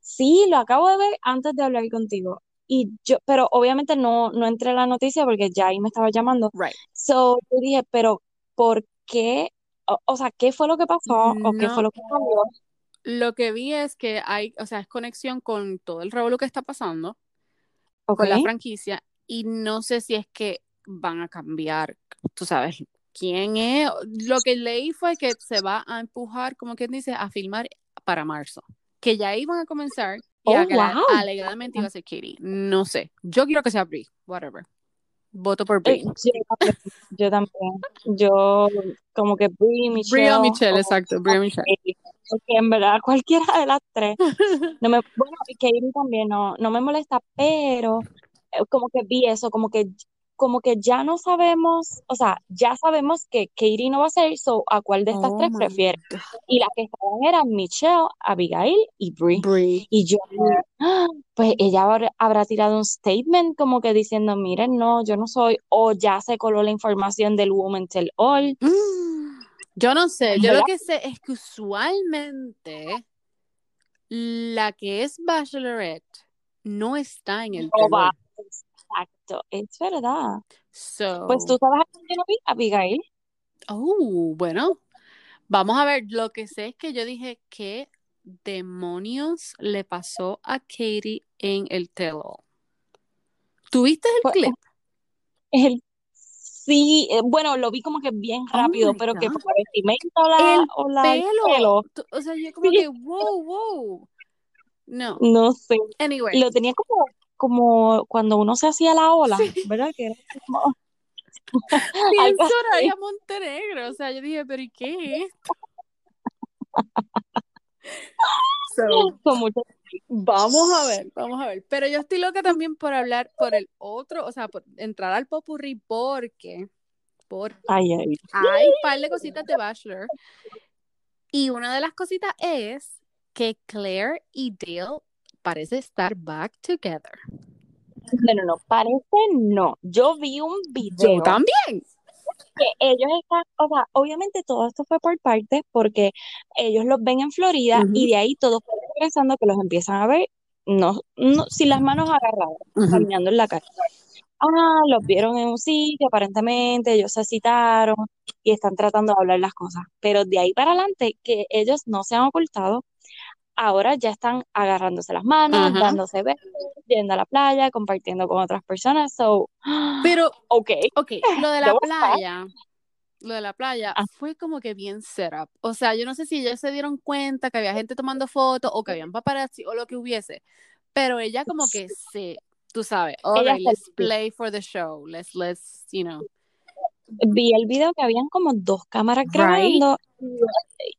[SPEAKER 2] sí, lo acabo de ver antes de hablar contigo. Y yo, pero obviamente no, no entré a la noticia porque ya ahí me estaba llamando.
[SPEAKER 1] right.
[SPEAKER 2] So, yo dije, pero ¿por qué? O, o sea, ¿qué fue lo que pasó? ¿O qué fue lo que cambió?
[SPEAKER 1] Lo que vi es que hay, o sea, es conexión con todo el revuelo que está pasando
[SPEAKER 2] Ok.
[SPEAKER 1] con la franquicia y no sé si es que van a cambiar, tú sabes, quién es. Lo que leí fue que se va a empujar, como quien dice, a filmar para marzo, que ya iban a comenzar y
[SPEAKER 2] Oh, wow.
[SPEAKER 1] alegadamente iba a ser Katie. No sé, yo quiero que sea Brie, whatever. Voto por
[SPEAKER 2] Eh,
[SPEAKER 1] Brie.
[SPEAKER 2] yo también, yo también. Yo como que Brie, Michelle,
[SPEAKER 1] Brie o Michelle,
[SPEAKER 2] o
[SPEAKER 1] exacto, Brie o Michelle.
[SPEAKER 2] Porque en verdad (laughs) cualquiera de las tres. (laughs) No me, bueno, y Katie también no, no me molesta, pero eh, como que vi eso, como que, como que ya no sabemos, o sea, ya sabemos que Katie no va a ser, so, ¿a cuál de estas
[SPEAKER 1] Oh
[SPEAKER 2] tres prefieres?
[SPEAKER 1] God.
[SPEAKER 2] Y las que estaban eran Michelle, Abigail y Brie.
[SPEAKER 1] Brie.
[SPEAKER 2] Y yo, (gasps) pues ella habrá, tirado un statement como que diciendo, miren, no, yo no soy, o ya se coló la información del Woman Tell All.
[SPEAKER 1] Mm, (gasps) Yo no sé, yo
[SPEAKER 2] ¿Verdad?
[SPEAKER 1] lo que sé es que usualmente la que es Bachelorette no está en el
[SPEAKER 2] No. Exacto, es verdad.
[SPEAKER 1] So,
[SPEAKER 2] Pues tú sabes a quién yo vi, Abigail.
[SPEAKER 1] oh, bueno, vamos a ver. Lo que sé es que yo dije qué demonios le pasó a Katie en el tell-all. ¿Tuviste el
[SPEAKER 2] Pues,
[SPEAKER 1] clip?
[SPEAKER 2] el, sí, eh, bueno, lo vi como que bien
[SPEAKER 1] Oh
[SPEAKER 2] rápido, pero que por vestimenta o la,
[SPEAKER 1] El
[SPEAKER 2] o la, el
[SPEAKER 1] pelo. O sea, yo como
[SPEAKER 2] sí,
[SPEAKER 1] que, wow, wow. No.
[SPEAKER 2] no sé.
[SPEAKER 1] Anyway,
[SPEAKER 2] Lo tenía como, como cuando uno se hacía la ola,
[SPEAKER 1] sí.
[SPEAKER 2] ¿verdad? Que era como así.
[SPEAKER 1] Soraya Montenegro. O sea, yo dije, pero ¿y qué es esto? (laughs) So,
[SPEAKER 2] Con mucho
[SPEAKER 1] vamos a ver, vamos a ver. Pero yo estoy loca también por hablar por el otro, o sea, por entrar al popurrí porque, porque
[SPEAKER 2] Ay, ay.
[SPEAKER 1] hay un par de cositas de Bachelor. Y una de las cositas es que Claire y Dale parece estar back together.
[SPEAKER 2] No, no, no, parece no. Yo vi un
[SPEAKER 1] Yo
[SPEAKER 2] video
[SPEAKER 1] también.
[SPEAKER 2] que ellos están, o sea, obviamente todo esto fue por partes porque ellos los ven en Florida y de ahí todos fue regresando que los empiezan a ver, no, no, sin las manos agarradas, caminando en la calle. Ah, los vieron en un sitio, aparentemente, ellos se citaron y están tratando de hablar las cosas. Pero de ahí para adelante, que ellos no se han ocultado, ahora ya están agarrándose las manos, dándose besos, yendo a la playa, compartiendo con otras personas. So, (gasps)
[SPEAKER 1] Pero,
[SPEAKER 2] ok,
[SPEAKER 1] ok, lo de (laughs) la
[SPEAKER 2] estar.
[SPEAKER 1] playa, lo de la playa
[SPEAKER 2] Ah,
[SPEAKER 1] fue como que bien setup. O sea, yo no sé si ellos se dieron cuenta que había gente tomando fotos o que habían paparazzi o lo que hubiese, pero ella como que se, tú sabes, all right, let's play for the show, let's, let's, you know,
[SPEAKER 2] vi el video que habían como dos cámaras
[SPEAKER 1] right?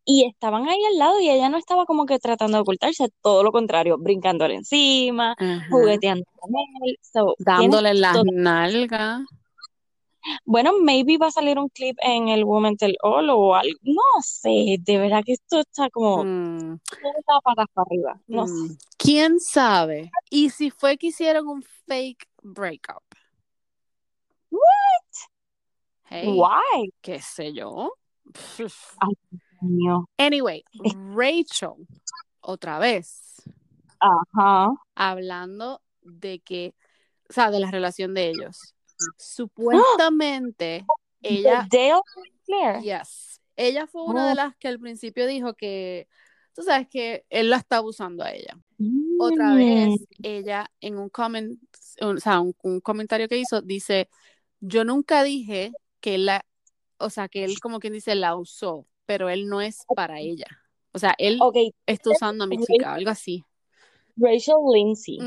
[SPEAKER 2] Y estaban ahí al lado y ella no estaba como que tratando de ocultarse, todo lo contrario, brincándole encima,
[SPEAKER 1] Ajá.
[SPEAKER 2] jugueteando con él. So,
[SPEAKER 1] Dándole las nalgas.
[SPEAKER 2] Bueno, maybe va a salir un clip en el Woman Tell All o algo. No sé, de verdad que esto está como
[SPEAKER 1] Mm,
[SPEAKER 2] todo está patas para arriba. No sé.
[SPEAKER 1] mm. ¿Quién sabe? ¿Y si fue que hicieron un fake breakup? Hey,
[SPEAKER 2] Why?
[SPEAKER 1] qué sé yo.
[SPEAKER 2] Ay, Dios mío.
[SPEAKER 1] Anyway, Rachel, otra vez,
[SPEAKER 2] Ajá.
[SPEAKER 1] hablando de que o sea, de la relación de ellos. Supuestamente, (gasps) ella,
[SPEAKER 2] ¿De Dale Claire?
[SPEAKER 1] yes, ella fue una de
[SPEAKER 2] Oh.
[SPEAKER 1] las que al principio dijo que, tú sabes que él la está abusando a ella. Otra vez,
[SPEAKER 2] Mm.
[SPEAKER 1] ella en un comment, o sea, un, un comentario que hizo, dice, yo nunca dije que él la, o sea, que él como quien dice la usó, pero él no es para ella. O sea, él está usando a mi chica, algo así.
[SPEAKER 2] Rachel Lindsay.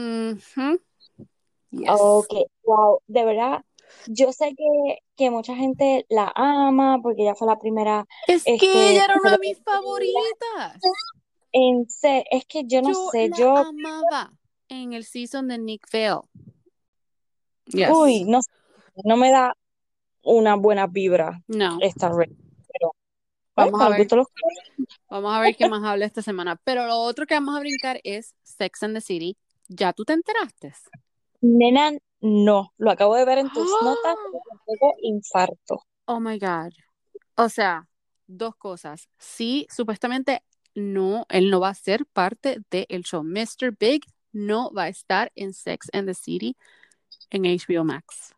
[SPEAKER 1] Yes.
[SPEAKER 2] Ok, wow, de verdad, yo sé que, que mucha gente la ama porque ella fue la primera
[SPEAKER 1] Es que
[SPEAKER 2] este,
[SPEAKER 1] ella era una de mis favoritas.
[SPEAKER 2] en es que yo no
[SPEAKER 1] Yo
[SPEAKER 2] sé,
[SPEAKER 1] la
[SPEAKER 2] yo,
[SPEAKER 1] amaba en el season de Nick Vale. Yes.
[SPEAKER 2] uy, no sé, no me da una buena vibra
[SPEAKER 1] No.
[SPEAKER 2] esta red, pero
[SPEAKER 1] Vamos a ver.
[SPEAKER 2] los.
[SPEAKER 1] Vamos a ver qué más habla esta semana. Pero lo otro que vamos a brincar es Sex and the City. ¿Ya tú te enteraste?
[SPEAKER 2] Nena, no, lo acabo de ver en tus
[SPEAKER 1] ¡Ah!
[SPEAKER 2] notas, tengo infarto.
[SPEAKER 1] Oh my God. O sea, dos cosas. Sí, supuestamente no, él no va a ser parte del show. Mr. Big no va a estar en Sex and the City en HBO Max.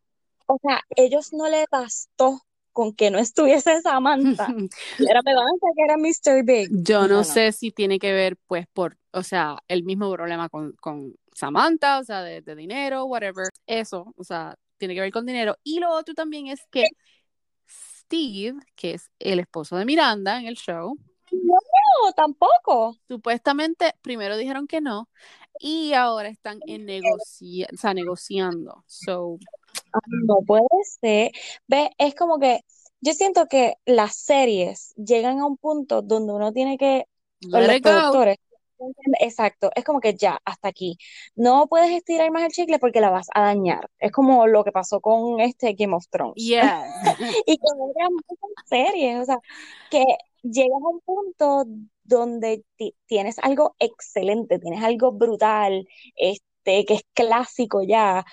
[SPEAKER 2] O sea, ellos no le bastó con que no estuviese Samantha. (laughs) Ahora me van a sacar a Mr. Big.
[SPEAKER 1] Yo no,
[SPEAKER 2] No, no.
[SPEAKER 1] sé si tiene que ver, pues, por, o sea, el mismo problema con, con Samantha, o sea, de, de dinero, whatever. Eso, o sea, tiene que ver con dinero. Y lo otro también es que Steve, que es el esposo de Miranda en el show,
[SPEAKER 2] No, tampoco.
[SPEAKER 1] supuestamente primero dijeron que no y ahora están en negocia o sea, negociando. So,
[SPEAKER 2] No puede ser. Ve, es como que yo siento que las series llegan a un punto donde uno tiene que, o los productores, exacto, es como que ya, hasta aquí. No puedes estirar más el chicle porque la vas a dañar. Es como lo que pasó con este Game of Thrones.
[SPEAKER 1] Yes. (laughs)
[SPEAKER 2] Y con otras muchas series, o sea, que llegas a un punto donde ti- tienes algo excelente, tienes algo brutal, este, que es clásico ya,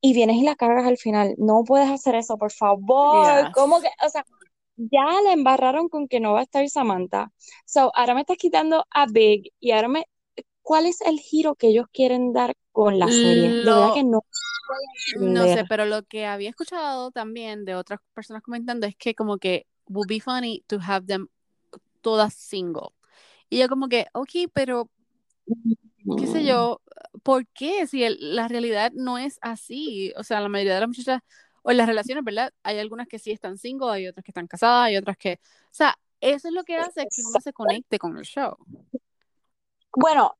[SPEAKER 2] y vienes y la cargas al final. No puedes hacer eso, por favor.
[SPEAKER 1] Yes.
[SPEAKER 2] ¿Cómo que? O sea, ya la embarraron con que no va a estar Samantha. So, ahora me estás quitando a Big y ahora me... ¿Cuál es el giro que ellos quieren dar con la serie? De verdad
[SPEAKER 1] Lo-
[SPEAKER 2] que no.
[SPEAKER 1] No sé, pero lo que había escuchado también de otras personas comentando es que como que would be funny to have them todas single. Y yo como que, ok, pero qué sé yo, ¿por qué? Si el- la realidad no es así. O sea, la mayoría de las muchachas, o en las relaciones, ¿verdad? Hay algunas que sí están single, hay otras que están casadas, hay otras que... O sea, eso es lo que hace que uno se conecte con el show.
[SPEAKER 2] Bueno,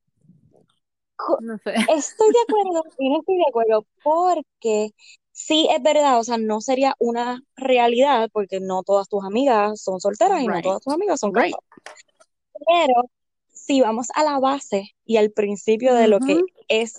[SPEAKER 1] No sé.
[SPEAKER 2] Estoy de acuerdo (laughs) y no estoy de acuerdo porque sí es verdad, o sea, no sería una realidad porque no todas tus amigas son solteras y no todas tus amigas son
[SPEAKER 1] Right.
[SPEAKER 2] casadas. Pero si vamos a la base y al principio de lo que es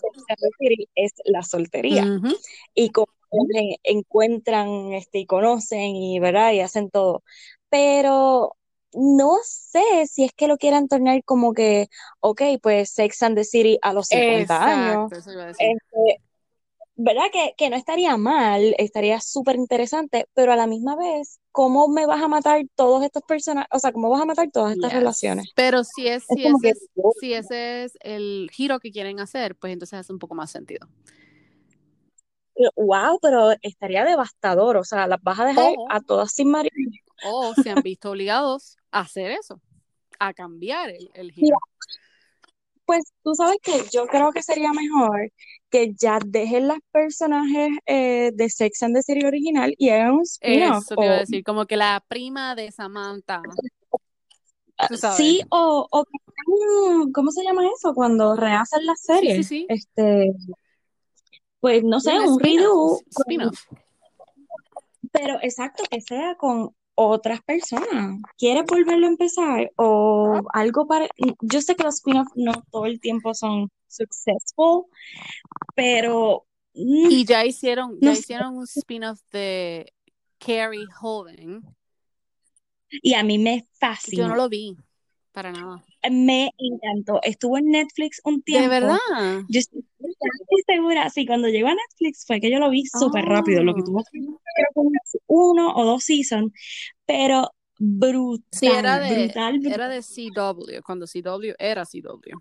[SPEAKER 2] es la soltería
[SPEAKER 1] Ujú.
[SPEAKER 2] y cómo en- encuentran este, y conocen y, ¿verdad? y hacen todo. Pero no sé si es que lo quieran tornar como que, ok, pues Sex and the City a los 50 años.
[SPEAKER 1] Exacto, eso iba a decir.
[SPEAKER 2] Este, ¿verdad? Que, que no estaría mal, estaría súper interesante, pero a la misma vez, ¿cómo me vas a matar todos estos personajes? O sea, ¿cómo vas a matar todas estas
[SPEAKER 1] Yes.
[SPEAKER 2] relaciones?
[SPEAKER 1] Pero si es,
[SPEAKER 2] Es
[SPEAKER 1] si ese
[SPEAKER 2] que-
[SPEAKER 1] es, si ese es el giro que quieren hacer, pues entonces hace un poco más sentido.
[SPEAKER 2] Wow, pero estaría devastador, o sea, las vas a dejar
[SPEAKER 1] Ojo.
[SPEAKER 2] a todas sin marido.
[SPEAKER 1] O se han visto obligados a hacer eso, a cambiar el, el (laughs) giro.
[SPEAKER 2] Pues tú sabes que yo creo que sería mejor que ya dejen los personajes eh, de Sex and the City original y hagan un spin-off.
[SPEAKER 1] Eso te iba a decir, como que la prima de Samantha. sabes.
[SPEAKER 2] Sí, o, o ¿cómo se llama eso? Cuando rehacen las series.
[SPEAKER 1] sí, sí.
[SPEAKER 2] Este, pues no sé, un redo. Pero exacto, que sea con otras personas. ¿Quieres volverlo a empezar? O algo para... Yo sé que los spin-offs no todo el tiempo son successful, pero... mm,
[SPEAKER 1] Y ya hicieron, ya
[SPEAKER 2] No sé.
[SPEAKER 1] hicieron un spin-off de Carrie Holden.
[SPEAKER 2] Y a mí me
[SPEAKER 1] Yo
[SPEAKER 2] fascinó.
[SPEAKER 1] no lo vi, para nada.
[SPEAKER 2] Me encantó. Estuvo en Netflix un tiempo.
[SPEAKER 1] ¿De verdad?
[SPEAKER 2] Yo estoy segura, sí, cuando llegó a Netflix fue que yo lo vi súper rápido, lo que tuvo unas- uno o dos seasons, pero brutal,
[SPEAKER 1] Sí, era de,
[SPEAKER 2] brutal, brutal.
[SPEAKER 1] era de CW, cuando CW era CW.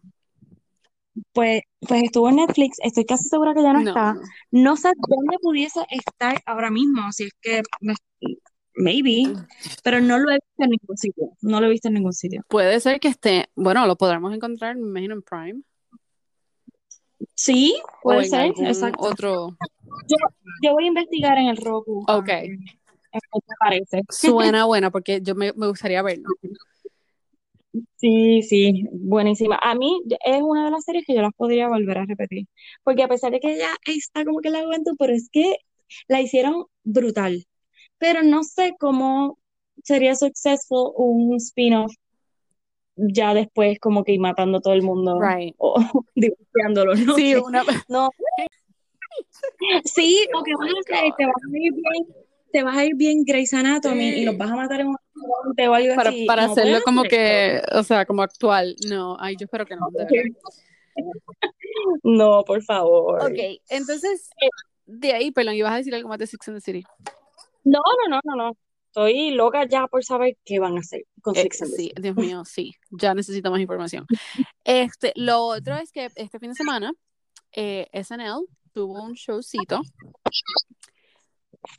[SPEAKER 2] pues, pues estuvo en Netflix, estoy casi segura que ya no,
[SPEAKER 1] No,
[SPEAKER 2] está.
[SPEAKER 1] no.
[SPEAKER 2] No sé dónde pudiese estar ahora mismo, si es que maybe, pero no lo he visto en ningún sitio, no lo he visto en ningún sitio.
[SPEAKER 1] Puede ser que esté, bueno, lo podremos encontrar, me imagino, en Prime
[SPEAKER 2] Sí,
[SPEAKER 1] o
[SPEAKER 2] puede
[SPEAKER 1] en
[SPEAKER 2] ser,
[SPEAKER 1] algún
[SPEAKER 2] exacto.
[SPEAKER 1] otro.
[SPEAKER 2] Yo, yo voy a investigar en el Roku. a
[SPEAKER 1] Ok.
[SPEAKER 2] ¿Qué te parece?
[SPEAKER 1] Suena (laughs) buena porque yo me, me gustaría verlo.
[SPEAKER 2] Sí, sí, buenísima. A mí es una de las series que yo las podría volver a repetir, porque a pesar de que ella está como que la juventud, pero es que la hicieron brutal. Pero no sé cómo sería successful un spin-off ya después como que ir matando a todo el mundo
[SPEAKER 1] Right.
[SPEAKER 2] o (laughs) divorciándolos, no
[SPEAKER 1] Sí, una. (laughs)
[SPEAKER 2] No. Sí, o que vas a hacer, te vas a ir bien, te vas a ir bien Grey's Anatomy y los vas a matar en un accidente o algo
[SPEAKER 1] Para,
[SPEAKER 2] así.
[SPEAKER 1] para
[SPEAKER 2] No
[SPEAKER 1] hacerlo como
[SPEAKER 2] hacer
[SPEAKER 1] que, o sea, como actual. No, ay, yo espero que no. (laughs)
[SPEAKER 2] No, por favor.
[SPEAKER 1] Ok, entonces, de ahí, perdón, ibas a decir algo más de Six and the City.
[SPEAKER 2] No, no, no, no, no. Estoy loca ya por saber qué van a hacer con
[SPEAKER 1] Eh,
[SPEAKER 2] Six and
[SPEAKER 1] sí. Dios mío, sí, ya necesito más información. Este, lo otro es que este fin de semana eh, SNL tuvo un showcito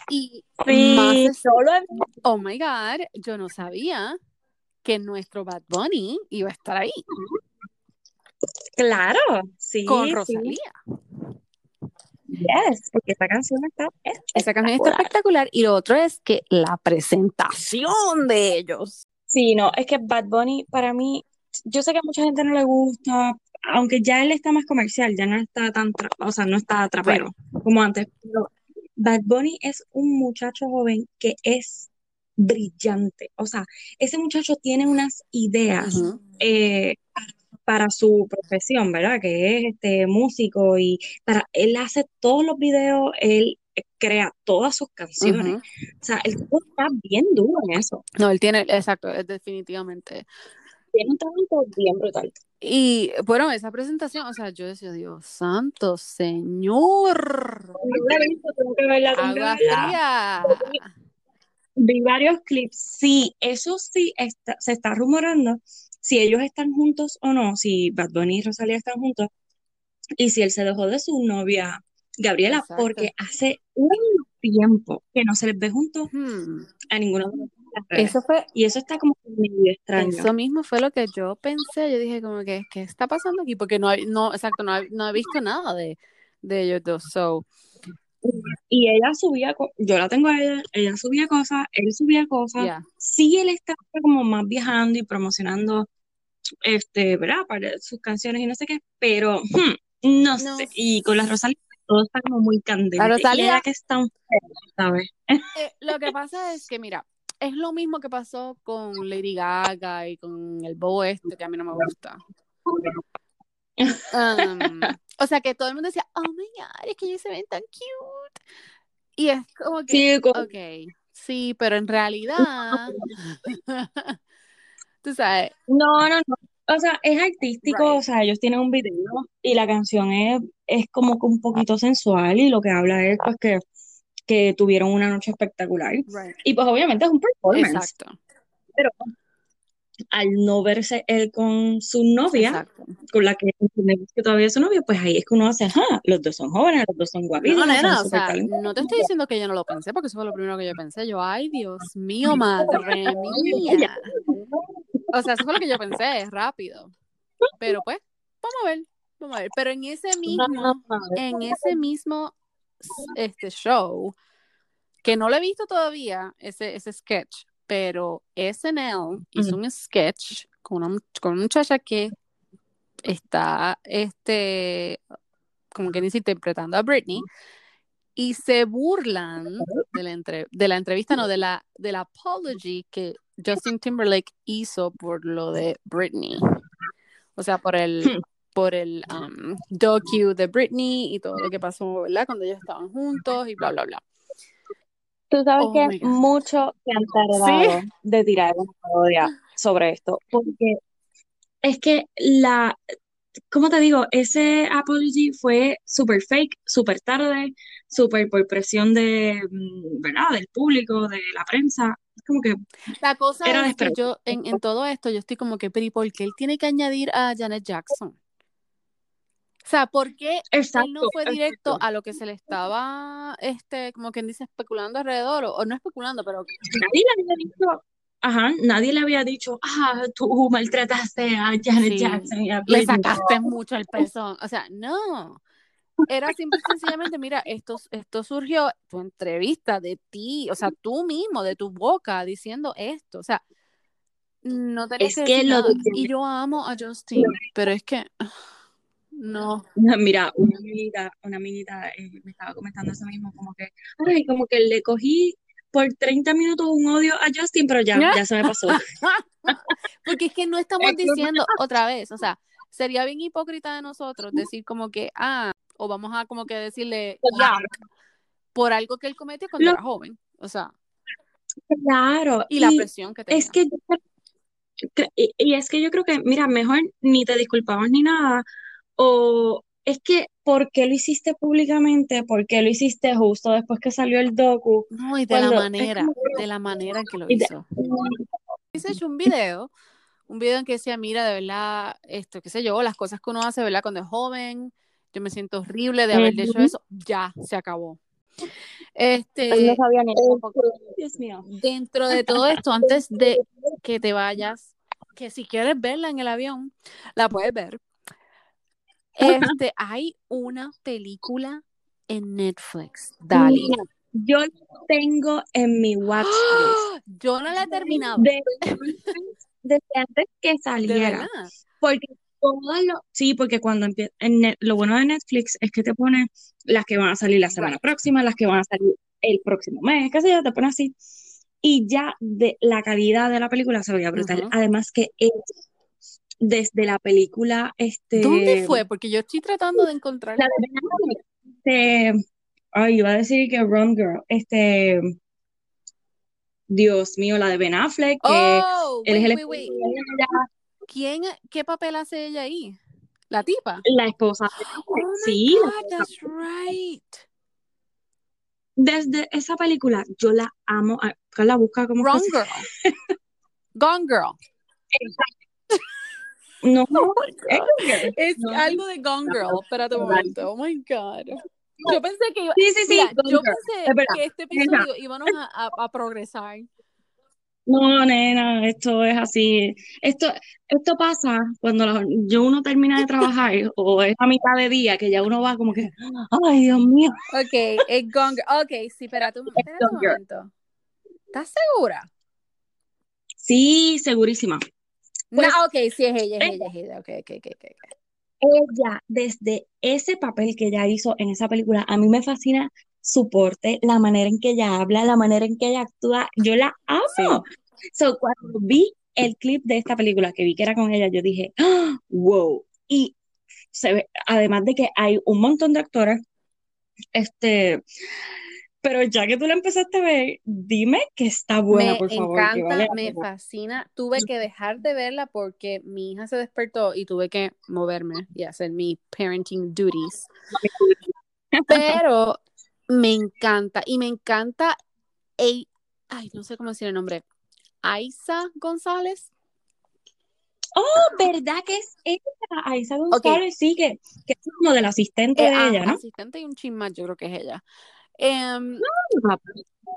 [SPEAKER 1] y más
[SPEAKER 2] Sí,
[SPEAKER 1] es-
[SPEAKER 2] solo en-
[SPEAKER 1] oh my god, yo no sabía que nuestro Bad Bunny iba a estar ahí
[SPEAKER 2] claro, sí,
[SPEAKER 1] con
[SPEAKER 2] sí,
[SPEAKER 1] Rosalía.
[SPEAKER 2] Yes, porque esta canción está
[SPEAKER 1] Esa canción está
[SPEAKER 2] espectacular.
[SPEAKER 1] espectacular y lo otro es que la presentación de ellos.
[SPEAKER 2] Sí, no, es que Bad Bunny para mí, yo sé que a mucha gente no le gusta, aunque ya él está más comercial, ya no está tan, o sea, no está trapero como antes, pero Bad Bunny es un muchacho joven que es brillante, o sea, ese muchacho tiene unas ideas
[SPEAKER 1] Ujú.
[SPEAKER 2] eh, para su profesión, ¿verdad? Que es este músico y para él hace todos los videos, él crea todas sus canciones. O sea, el tipo está bien duro en eso.
[SPEAKER 1] No, él tiene, exacto, es definitivamente.
[SPEAKER 2] Tiene un talento bien brutal.
[SPEAKER 1] Y bueno, esa presentación, o sea, yo decía, Dios santo, señor.
[SPEAKER 2] Vi varios clips. Sí, eso sí está- se está rumorando si ellos están juntos o no, si Bad Bunny y Rosalía están juntos y si él se dejó de su novia Gabriela,
[SPEAKER 1] Exacto.
[SPEAKER 2] porque hace un tiempo que no se les ve juntos
[SPEAKER 1] Hmm.
[SPEAKER 2] a ninguno de los.
[SPEAKER 1] Eso fue,
[SPEAKER 2] Y eso está como medio extraño.
[SPEAKER 1] eso mismo fue lo que yo pensé. Yo dije como que, ¿qué está pasando aquí? Porque no, hay- no, exacto, no, he- no he visto nada de, de ellos dos. So,
[SPEAKER 2] Y ella subía, yo la tengo a ella, ella subía cosas, él subía cosas.
[SPEAKER 1] yeah.
[SPEAKER 2] Sí, él está como más viajando y promocionando, este, ¿verdad? Para sus canciones y no sé qué, pero hmm, no,
[SPEAKER 1] No
[SPEAKER 2] sé. Y con la Rosalía todo está como muy candente.
[SPEAKER 1] La
[SPEAKER 2] Y
[SPEAKER 1] Rosalía-
[SPEAKER 2] ella que es tan ¿sabes?
[SPEAKER 1] Eh, lo que pasa es que, mira, es lo mismo que pasó con Lady Gaga y con el bobo este, que a mí no me gusta. Um, o sea, que todo el mundo decía, oh my god, es que ellos se ven tan cute. Y es como que,
[SPEAKER 2] Sí, con-
[SPEAKER 1] ok, sí, pero en realidad, (laughs) tú sabes,
[SPEAKER 2] no, no, no. O sea, es artístico,
[SPEAKER 1] Right.
[SPEAKER 2] o sea, ellos tienen un video y la canción es, es como que un poquito sensual y lo que habla es pues que, que tuvieron una noche espectacular. Y pues obviamente es un performance,
[SPEAKER 1] exacto,
[SPEAKER 2] pero al no verse él con su novia,
[SPEAKER 1] exacto.
[SPEAKER 2] con la que que todavía es su novia, pues ahí es que uno hace, ajá, los dos son jóvenes, los dos son guapitos,
[SPEAKER 1] No,
[SPEAKER 2] son
[SPEAKER 1] o sea, no te estoy diciendo que yo no lo pensé, porque eso fue lo primero que yo pensé. Yo, ay, Dios mío, madre mía. O sea, eso fue lo que yo pensé, rápido. Pero pues, vamos a ver, vamos a ver. Pero en ese mismo, en ese mismo este show, que no lo he visto todavía, ese, ese sketch, pero SNL hizo un sketch con una, con una muchacha que está, este, como que dice, interpretando a Britney, y se burlan de la, entre- de la entrevista, no, de la, de la apology que Justin Timberlake hizo por lo de Britney. O sea, por el,
[SPEAKER 2] Hmm.
[SPEAKER 1] por el um, docu de Britney y todo lo que pasó, ¿verdad? Cuando ellos estaban juntos y bla, bla, bla.
[SPEAKER 2] Tú sabes
[SPEAKER 1] Oh
[SPEAKER 2] que mucho se han tardado de tirar una sobre esto, porque es que la, ¿cómo te digo? Ese apology fue súper fake, súper tarde, súper por presión de, mm, ¿verdad? Del público, de la prensa. Es como que
[SPEAKER 1] La cosa
[SPEAKER 2] Era
[SPEAKER 1] es que yo, en, en todo esto, yo estoy como que, pero ¿y por qué él tiene que añadir a Janet Jackson? O sea, ¿por qué
[SPEAKER 2] Exacto,
[SPEAKER 1] él no fue directo
[SPEAKER 2] exacto.
[SPEAKER 1] a lo que se le estaba, este, como quien dice, especulando alrededor? O, o no especulando, pero
[SPEAKER 2] Nadie le había dicho, ajá, nadie le había dicho, ah, tú maltrataste a Janet
[SPEAKER 1] sí,
[SPEAKER 2] Jackson y a
[SPEAKER 1] le sacaste mucho el pezón. O sea, no. Era simple y sencillamente, mira, esto, esto surgió tu entrevista de ti, o sea, tú mismo, de tu boca, diciendo esto. O sea, no tenías
[SPEAKER 2] Es
[SPEAKER 1] que
[SPEAKER 2] que
[SPEAKER 1] decir
[SPEAKER 2] lo
[SPEAKER 1] Y yo amo a Justin, pero es que no. (laughs)
[SPEAKER 2] Mira, una minita, una minita eh, me estaba comentando eso mismo, como que, ay, como que le cogí por 30 minutos un odio a Justin, pero ya, ya se me pasó. (laughs)
[SPEAKER 1] Porque es que no estamos diciendo otra vez, o sea, sería bien hipócrita de nosotros decir como que, ah, o vamos a como que decirle, yuck, por algo que él cometió cuando
[SPEAKER 2] Lo-
[SPEAKER 1] era joven. O sea,
[SPEAKER 2] Claro,
[SPEAKER 1] y la presión que tenía.
[SPEAKER 2] es que y, y es que yo creo que, mira, mejor ni te disculpabas ni nada, o es que, ¿por qué lo hiciste públicamente? ¿Por qué lo hiciste justo después que salió el docu?
[SPEAKER 1] No, y de la
[SPEAKER 2] Cuando es
[SPEAKER 1] manera,
[SPEAKER 2] como
[SPEAKER 1] de la manera en que lo hizo. (laughs) Hice hecho un video, un video en que decía, mira, de verdad, esto, qué sé yo, las cosas que uno hace, ¿verdad? Cuando es joven, yo me siento horrible de haber hecho eso, ya, se acabó. Este,
[SPEAKER 2] no sabía ni. Dios mío.
[SPEAKER 1] dentro de todo esto, antes de que te vayas, que si quieres verla en el avión, la puedes ver. Este, hay una película en Netflix, Dali.
[SPEAKER 2] Mira, yo tengo en mi watchlist. (gasps)
[SPEAKER 1] Yo no la he terminado,
[SPEAKER 2] Desde antes, desde antes que saliera. Porque todas lo, sí, porque cuando empieza, lo bueno de Netflix es que te pone las que van a salir la semana
[SPEAKER 1] Right.
[SPEAKER 2] próxima, las que van a salir el próximo mes, qué sé yo, te pone así. Y ya de la calidad de la película se veía brutal.
[SPEAKER 1] Ujú.
[SPEAKER 2] Además que es desde la película, este,
[SPEAKER 1] ¿Dónde fue? Porque yo estoy tratando de encontrar.
[SPEAKER 2] la de Ben Affleck, este, ay, iba a decir que Wrong Girl, este, Dios mío, la de Ben Affleck, que
[SPEAKER 1] Oh,
[SPEAKER 2] él es el
[SPEAKER 1] wait, ¿Quién, qué papel hace ella ahí? ¿La tipa?
[SPEAKER 2] la esposa (gasps)
[SPEAKER 1] Oh my
[SPEAKER 2] sí, la
[SPEAKER 1] God, that's right.
[SPEAKER 2] Desde esa película, yo la amo. Carla, busca fue
[SPEAKER 1] Wrong Girl. Gone Girl. (laughs)
[SPEAKER 2] No, (laughs)
[SPEAKER 1] Oh my
[SPEAKER 2] es no.
[SPEAKER 1] algo de Gone Girl. Espérate un momento. Oh my God. Yo pensé que iba.
[SPEAKER 2] Sí, sí, sí.
[SPEAKER 1] Mira, yo pensé que este episodio íbamos a, a- a progresar.
[SPEAKER 2] No, nena, esto es así. Esto, esto pasa cuando la- yo uno termina de trabajar (laughs) o es a mitad de día que ya uno va como que, ay, Dios mío.
[SPEAKER 1] Ok, es Gone Girl. Ok, sí, espérate un, espérate un momento. ¿Estás segura?
[SPEAKER 2] Sí, segurísima. Pues,
[SPEAKER 1] no, ok, sí, es ella, es
[SPEAKER 2] ella.
[SPEAKER 1] es ella. Ok, ok, ok, ok.
[SPEAKER 2] Ella, desde ese papel que ella hizo en esa película, a mí me fascina su porte, la manera en que ella habla, la manera en que ella actúa. Yo la amo. So, cuando vi el clip de esta película, que vi que era con ella, yo dije, ¡Ah! wow. Y se ve, además de que hay un montón de actores, este, pero ya que tú la empezaste a ver, dime que está buena,
[SPEAKER 1] me
[SPEAKER 2] por favor, que
[SPEAKER 1] encanta,
[SPEAKER 2] vale
[SPEAKER 1] me
[SPEAKER 2] pena.
[SPEAKER 1] fascina. Tuve que dejar de verla porque mi hija se despertó y tuve que moverme y hacer mis parenting duties. Pero me encanta y me encanta, ay, no sé cómo decir el nombre, Aiza González.
[SPEAKER 2] Oh, ¿verdad que es ella? Aiza González, sí, que, que es como del asistente
[SPEAKER 1] Eh,
[SPEAKER 2] de
[SPEAKER 1] ah,
[SPEAKER 2] ella, ¿no?
[SPEAKER 1] Asistente y un chin más, yo creo que es ella. Em,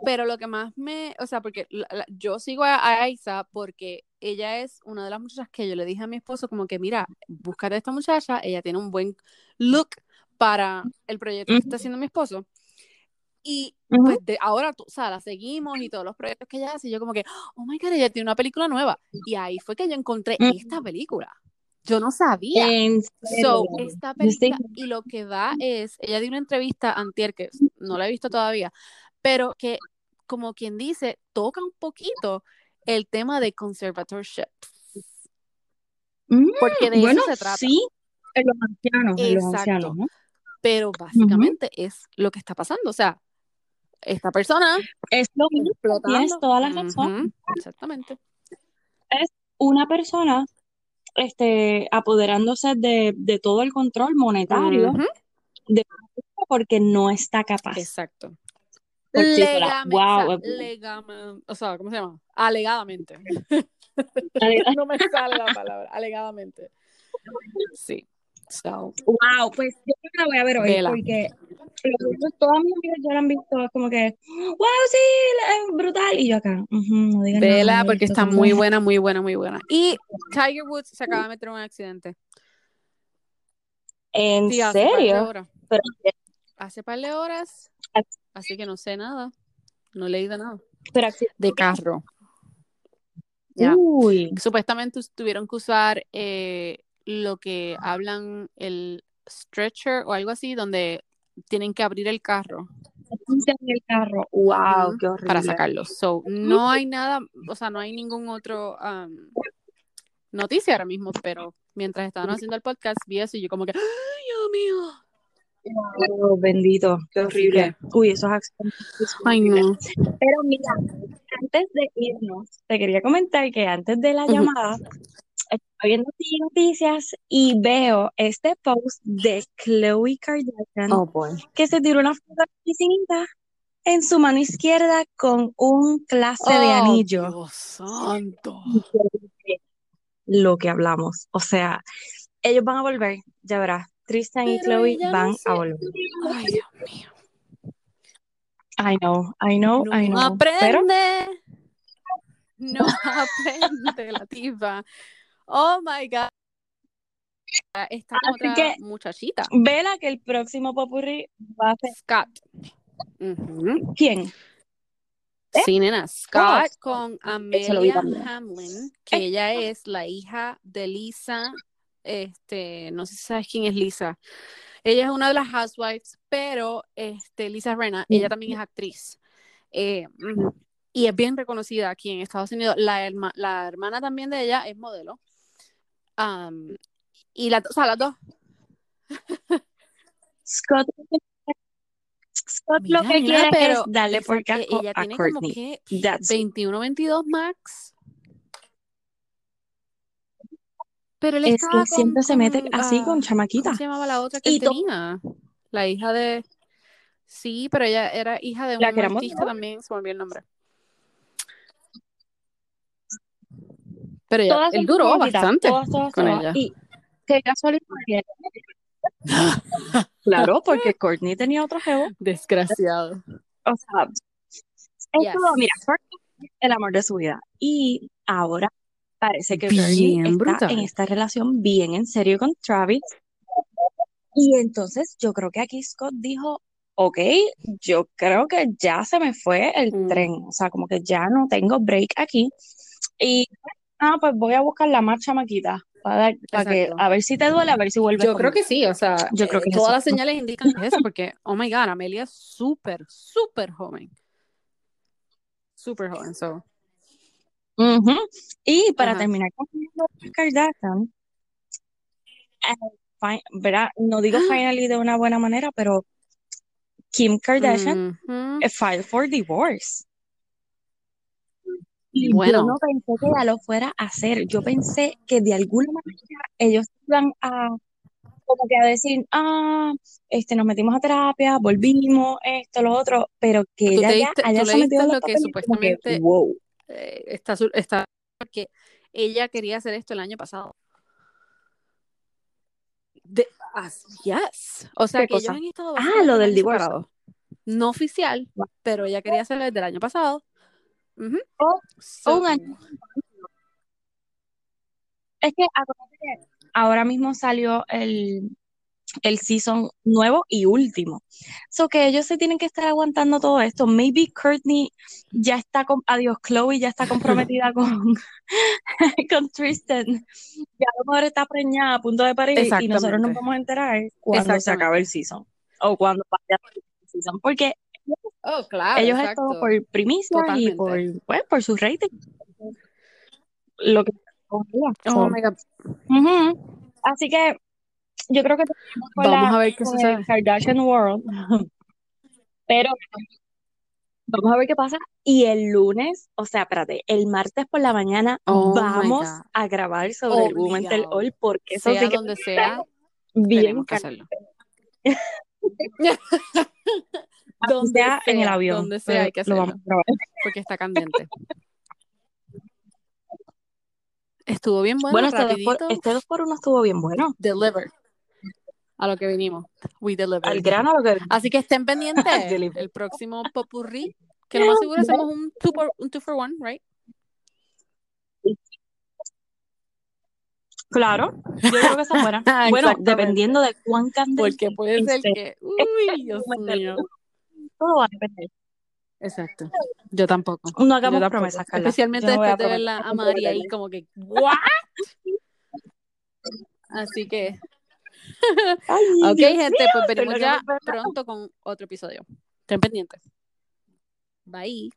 [SPEAKER 1] pero lo que más me, o sea, porque la- la- yo sigo a, a Aiza porque ella es una de las muchachas que yo le dije a mi esposo como que, mira, búscate a esta muchacha, ella tiene un buen look para el proyecto que está haciendo mi esposo. Y
[SPEAKER 2] Ujú.
[SPEAKER 1] pues de ahora, o sea, la seguimos y todos los proyectos que ella hace, y yo como que, oh my God, ella tiene una película nueva. Y ahí fue que yo encontré esta película. Yo no sabía. So, esta película, y lo que da es, ella dio una entrevista antier, que no la he visto todavía, pero que, como quien dice, toca un poquito el tema de conservatorship.
[SPEAKER 2] Mm,
[SPEAKER 1] Porque de
[SPEAKER 2] bueno,
[SPEAKER 1] eso se trata.
[SPEAKER 2] sí, en los ancianos, en los
[SPEAKER 1] Exacto.
[SPEAKER 2] ancianos, ¿no?
[SPEAKER 1] Pero básicamente es lo que está pasando. O sea, esta persona
[SPEAKER 2] Es lo mismo,
[SPEAKER 1] explotando.
[SPEAKER 2] tienes toda la razón.
[SPEAKER 1] Exactamente.
[SPEAKER 2] Una persona este, apoderándose de, de todo el control monetario
[SPEAKER 1] Ujú,
[SPEAKER 2] porque no está capaz.
[SPEAKER 1] Exacto. Legame-
[SPEAKER 2] Wow,
[SPEAKER 1] o, sea, legama- o sea, ¿cómo se llama? Alegadamente.
[SPEAKER 2] Ale- (laughs) (laughs)
[SPEAKER 1] no me sale la palabra, alegadamente. (laughs) Sí. So,
[SPEAKER 2] Wow, pues yo la voy a ver hoy
[SPEAKER 1] Vela.
[SPEAKER 2] porque todas mis amigas ya la han visto, es como que, wow, sí, es brutal. Y yo acá, "Ujú, no digan
[SPEAKER 1] vela porque está muy buena, muy buena, muy buena. Y (laughs) Tiger Woods se acaba de meter en un accidente.
[SPEAKER 2] ¿En
[SPEAKER 1] Sí, hace par
[SPEAKER 2] serio? Pero,
[SPEAKER 1] Hace par de horas. Así que no sé nada. No he leído nada.
[SPEAKER 2] pero
[SPEAKER 1] De carro.
[SPEAKER 2] Uy,
[SPEAKER 1] Supuestamente tuvieron que usar eh, lo que hablan el stretcher o algo así, donde tienen que abrir el carro
[SPEAKER 2] en el carro. Wow, qué horrible.
[SPEAKER 1] para sacarlo. So, no hay nada, o sea, no hay ningún otro um, noticia ahora mismo, pero mientras estaban haciendo el podcast vi eso y yo como que, ¡ay, Dios mío!
[SPEAKER 2] Oh, bendito, qué horrible. Uy, esos accidentes (gasps)
[SPEAKER 1] Ay, no.
[SPEAKER 2] Pero mira, antes de irnos, te quería comentar que antes de la llamada, estaba viendo noticias y veo este post de Khloe Kardashian
[SPEAKER 1] Oh,
[SPEAKER 2] que se tiró una foto piscinita en su mano izquierda con un clase de
[SPEAKER 1] Oh,
[SPEAKER 2] anillo.
[SPEAKER 1] Dios santo.
[SPEAKER 2] Lo que hablamos. O sea, ellos van a volver, ya verás. Tristan y Chloe
[SPEAKER 1] no
[SPEAKER 2] van a volver.
[SPEAKER 1] Ay, Dios mío.
[SPEAKER 2] I know, I know,
[SPEAKER 1] No
[SPEAKER 2] I know. Pero
[SPEAKER 1] aprende. No (laughs) aprende la tipa. Oh my God. Está
[SPEAKER 2] Así
[SPEAKER 1] otra
[SPEAKER 2] que-
[SPEAKER 1] muchachita.
[SPEAKER 2] vela que el próximo popurrí va a ser
[SPEAKER 1] Scott.
[SPEAKER 2] ¿quién?
[SPEAKER 1] Sí, nena. Scott
[SPEAKER 2] Oh,
[SPEAKER 1] con
[SPEAKER 2] vi
[SPEAKER 1] Amelia. Hamlin, que ella es la hija de Lisa. Este, no sé si sabes quién es Lisa. Ella es una de las housewives, pero este, Lisa Rena, ella también es actriz. Eh, y es bien reconocida aquí en Estados Unidos. La, herma- la hermana también de ella es modelo. Am, y la, o sea, las dos.
[SPEAKER 2] Scott, Scott lo
[SPEAKER 1] Mira,
[SPEAKER 2] que
[SPEAKER 1] nena,
[SPEAKER 2] quiere
[SPEAKER 1] pero
[SPEAKER 2] es darle por casco
[SPEAKER 1] ella
[SPEAKER 2] a
[SPEAKER 1] tiene como
[SPEAKER 2] Courtney.
[SPEAKER 1] que
[SPEAKER 2] That's it.
[SPEAKER 1] 21, 22 max. Pero él
[SPEAKER 2] Es
[SPEAKER 1] estaba
[SPEAKER 2] que siempre
[SPEAKER 1] con,
[SPEAKER 2] se mete
[SPEAKER 1] con,
[SPEAKER 2] así con chamaquita.
[SPEAKER 1] ¿Cómo se llamaba la otra que él tenía? La hija de. Sí, pero ella era hija de un
[SPEAKER 2] que
[SPEAKER 1] artista también, se me olvidó el nombre. Pero ella, él duró bastante
[SPEAKER 2] todas, todas,
[SPEAKER 1] con
[SPEAKER 2] todas.
[SPEAKER 1] ella.
[SPEAKER 2] Y qué casualidad. (laughs) Claro, porque Courtney tenía otro jevo.
[SPEAKER 1] Desgraciado.
[SPEAKER 2] O sea, es
[SPEAKER 1] Yes.
[SPEAKER 2] todo, mira, Courtney el amor de su vida. Y ahora parece que Courtney
[SPEAKER 1] Bien
[SPEAKER 2] está en esta relación bien en serio con Travis. Y entonces yo creo que aquí Scott dijo, ok, yo creo que ya se me fue el
[SPEAKER 1] Mm.
[SPEAKER 2] tren. O sea, como que ya no tengo break aquí. Y, ah, pues voy a buscar la más chamaquita. Para, para que, a ver si te duele, a ver si vuelves
[SPEAKER 1] Yo creo que sí, o sea,
[SPEAKER 2] Yo creo
[SPEAKER 1] eh,
[SPEAKER 2] que es
[SPEAKER 1] todas las señales indican eso, porque, oh my God, Amelia es súper, súper joven. Súper joven, so.
[SPEAKER 2] Y para
[SPEAKER 1] Ajá.
[SPEAKER 2] terminar con Kardashian, eh. No digo finally de una buena manera, pero Kim Kardashian eh, filed for divorce. Y yo
[SPEAKER 1] Bueno.
[SPEAKER 2] no pensé que ella lo fuera a hacer. Yo pensé que de alguna manera ellos iban a como que a decir, ah, este, nos metimos a terapia, volvimos, esto, lo otro, pero que ella
[SPEAKER 1] te
[SPEAKER 2] ya
[SPEAKER 1] diste-
[SPEAKER 2] haya los
[SPEAKER 1] lo que
[SPEAKER 2] como que,
[SPEAKER 1] supuestamente-
[SPEAKER 2] wow.
[SPEAKER 1] Eh, está, está porque ella quería hacer esto el año pasado. De, yes. O sea
[SPEAKER 2] ¿Qué
[SPEAKER 1] que ellos
[SPEAKER 2] cosa?
[SPEAKER 1] han estado
[SPEAKER 2] Ah, lo del divorcio.
[SPEAKER 1] No oficial, pero ella quería hacerlo desde el año pasado. Ujú.
[SPEAKER 2] O-
[SPEAKER 1] So,
[SPEAKER 2] un año. Es que ahora mismo salió el, el season nuevo y último. So que ellos se tienen que estar aguantando todo esto. Maybe Courtney ya está con, adiós, Chloe ya está comprometida (laughs) con, (laughs) con Tristan. Ya a lo mejor está preñada a punto de parir y nosotros nos vamos a enterar cuando se acabe el season. O cuando vaya el season. Porque
[SPEAKER 1] Oh, claro,
[SPEAKER 2] ellos es
[SPEAKER 1] exacto.
[SPEAKER 2] todo por primicia y por, pues, por su rating. Lo que
[SPEAKER 1] Oh my God.
[SPEAKER 2] Así que yo creo que
[SPEAKER 1] Vamos
[SPEAKER 2] la-
[SPEAKER 1] a ver qué sucede.
[SPEAKER 2] Kardashian World. Pero vamos a ver qué pasa. Y el lunes, o sea, espérate, el martes por la mañana
[SPEAKER 1] Oh
[SPEAKER 2] vamos a grabar sobre el Women. All porque eso
[SPEAKER 1] Sea
[SPEAKER 2] sí que
[SPEAKER 1] donde sea, (laughs)
[SPEAKER 2] bien
[SPEAKER 1] tenemos que hacerlo. (laughs) (laughs)
[SPEAKER 2] Así
[SPEAKER 1] donde
[SPEAKER 2] sea en el avión.
[SPEAKER 1] donde sea hay que
[SPEAKER 2] lo vamos
[SPEAKER 1] hacerlo.
[SPEAKER 2] a grabar.
[SPEAKER 1] porque está candente. Estuvo bien bueno,
[SPEAKER 2] Bueno, este dos, por, este dos por uno estuvo bien bueno.
[SPEAKER 1] Deliver. A lo que vinimos. We delivered.
[SPEAKER 2] Al grano a lo que
[SPEAKER 1] Así que estén pendientes. (laughs) El próximo popurrí. Que lo más seguro hacemos un two, por, un two for one, right?
[SPEAKER 2] Claro, yo creo que esa fuera. (laughs) bueno, dependiendo de cuán candente.
[SPEAKER 1] Porque puede ser que. Uy, Dios (laughs) mío.
[SPEAKER 2] Todo va a depender.
[SPEAKER 1] Exacto. Yo tampoco.
[SPEAKER 2] No hagamos
[SPEAKER 1] tampoco.
[SPEAKER 2] promesas, Carla.
[SPEAKER 1] Especialmente
[SPEAKER 2] no
[SPEAKER 1] después de verla a Mari ahí como que, ¿what? Así que,
[SPEAKER 2] Ay, (laughs)
[SPEAKER 1] ok,
[SPEAKER 2] Dios
[SPEAKER 1] gente,
[SPEAKER 2] mío,
[SPEAKER 1] pues venimos ya pronto con otro episodio. Estén pendientes. Bye.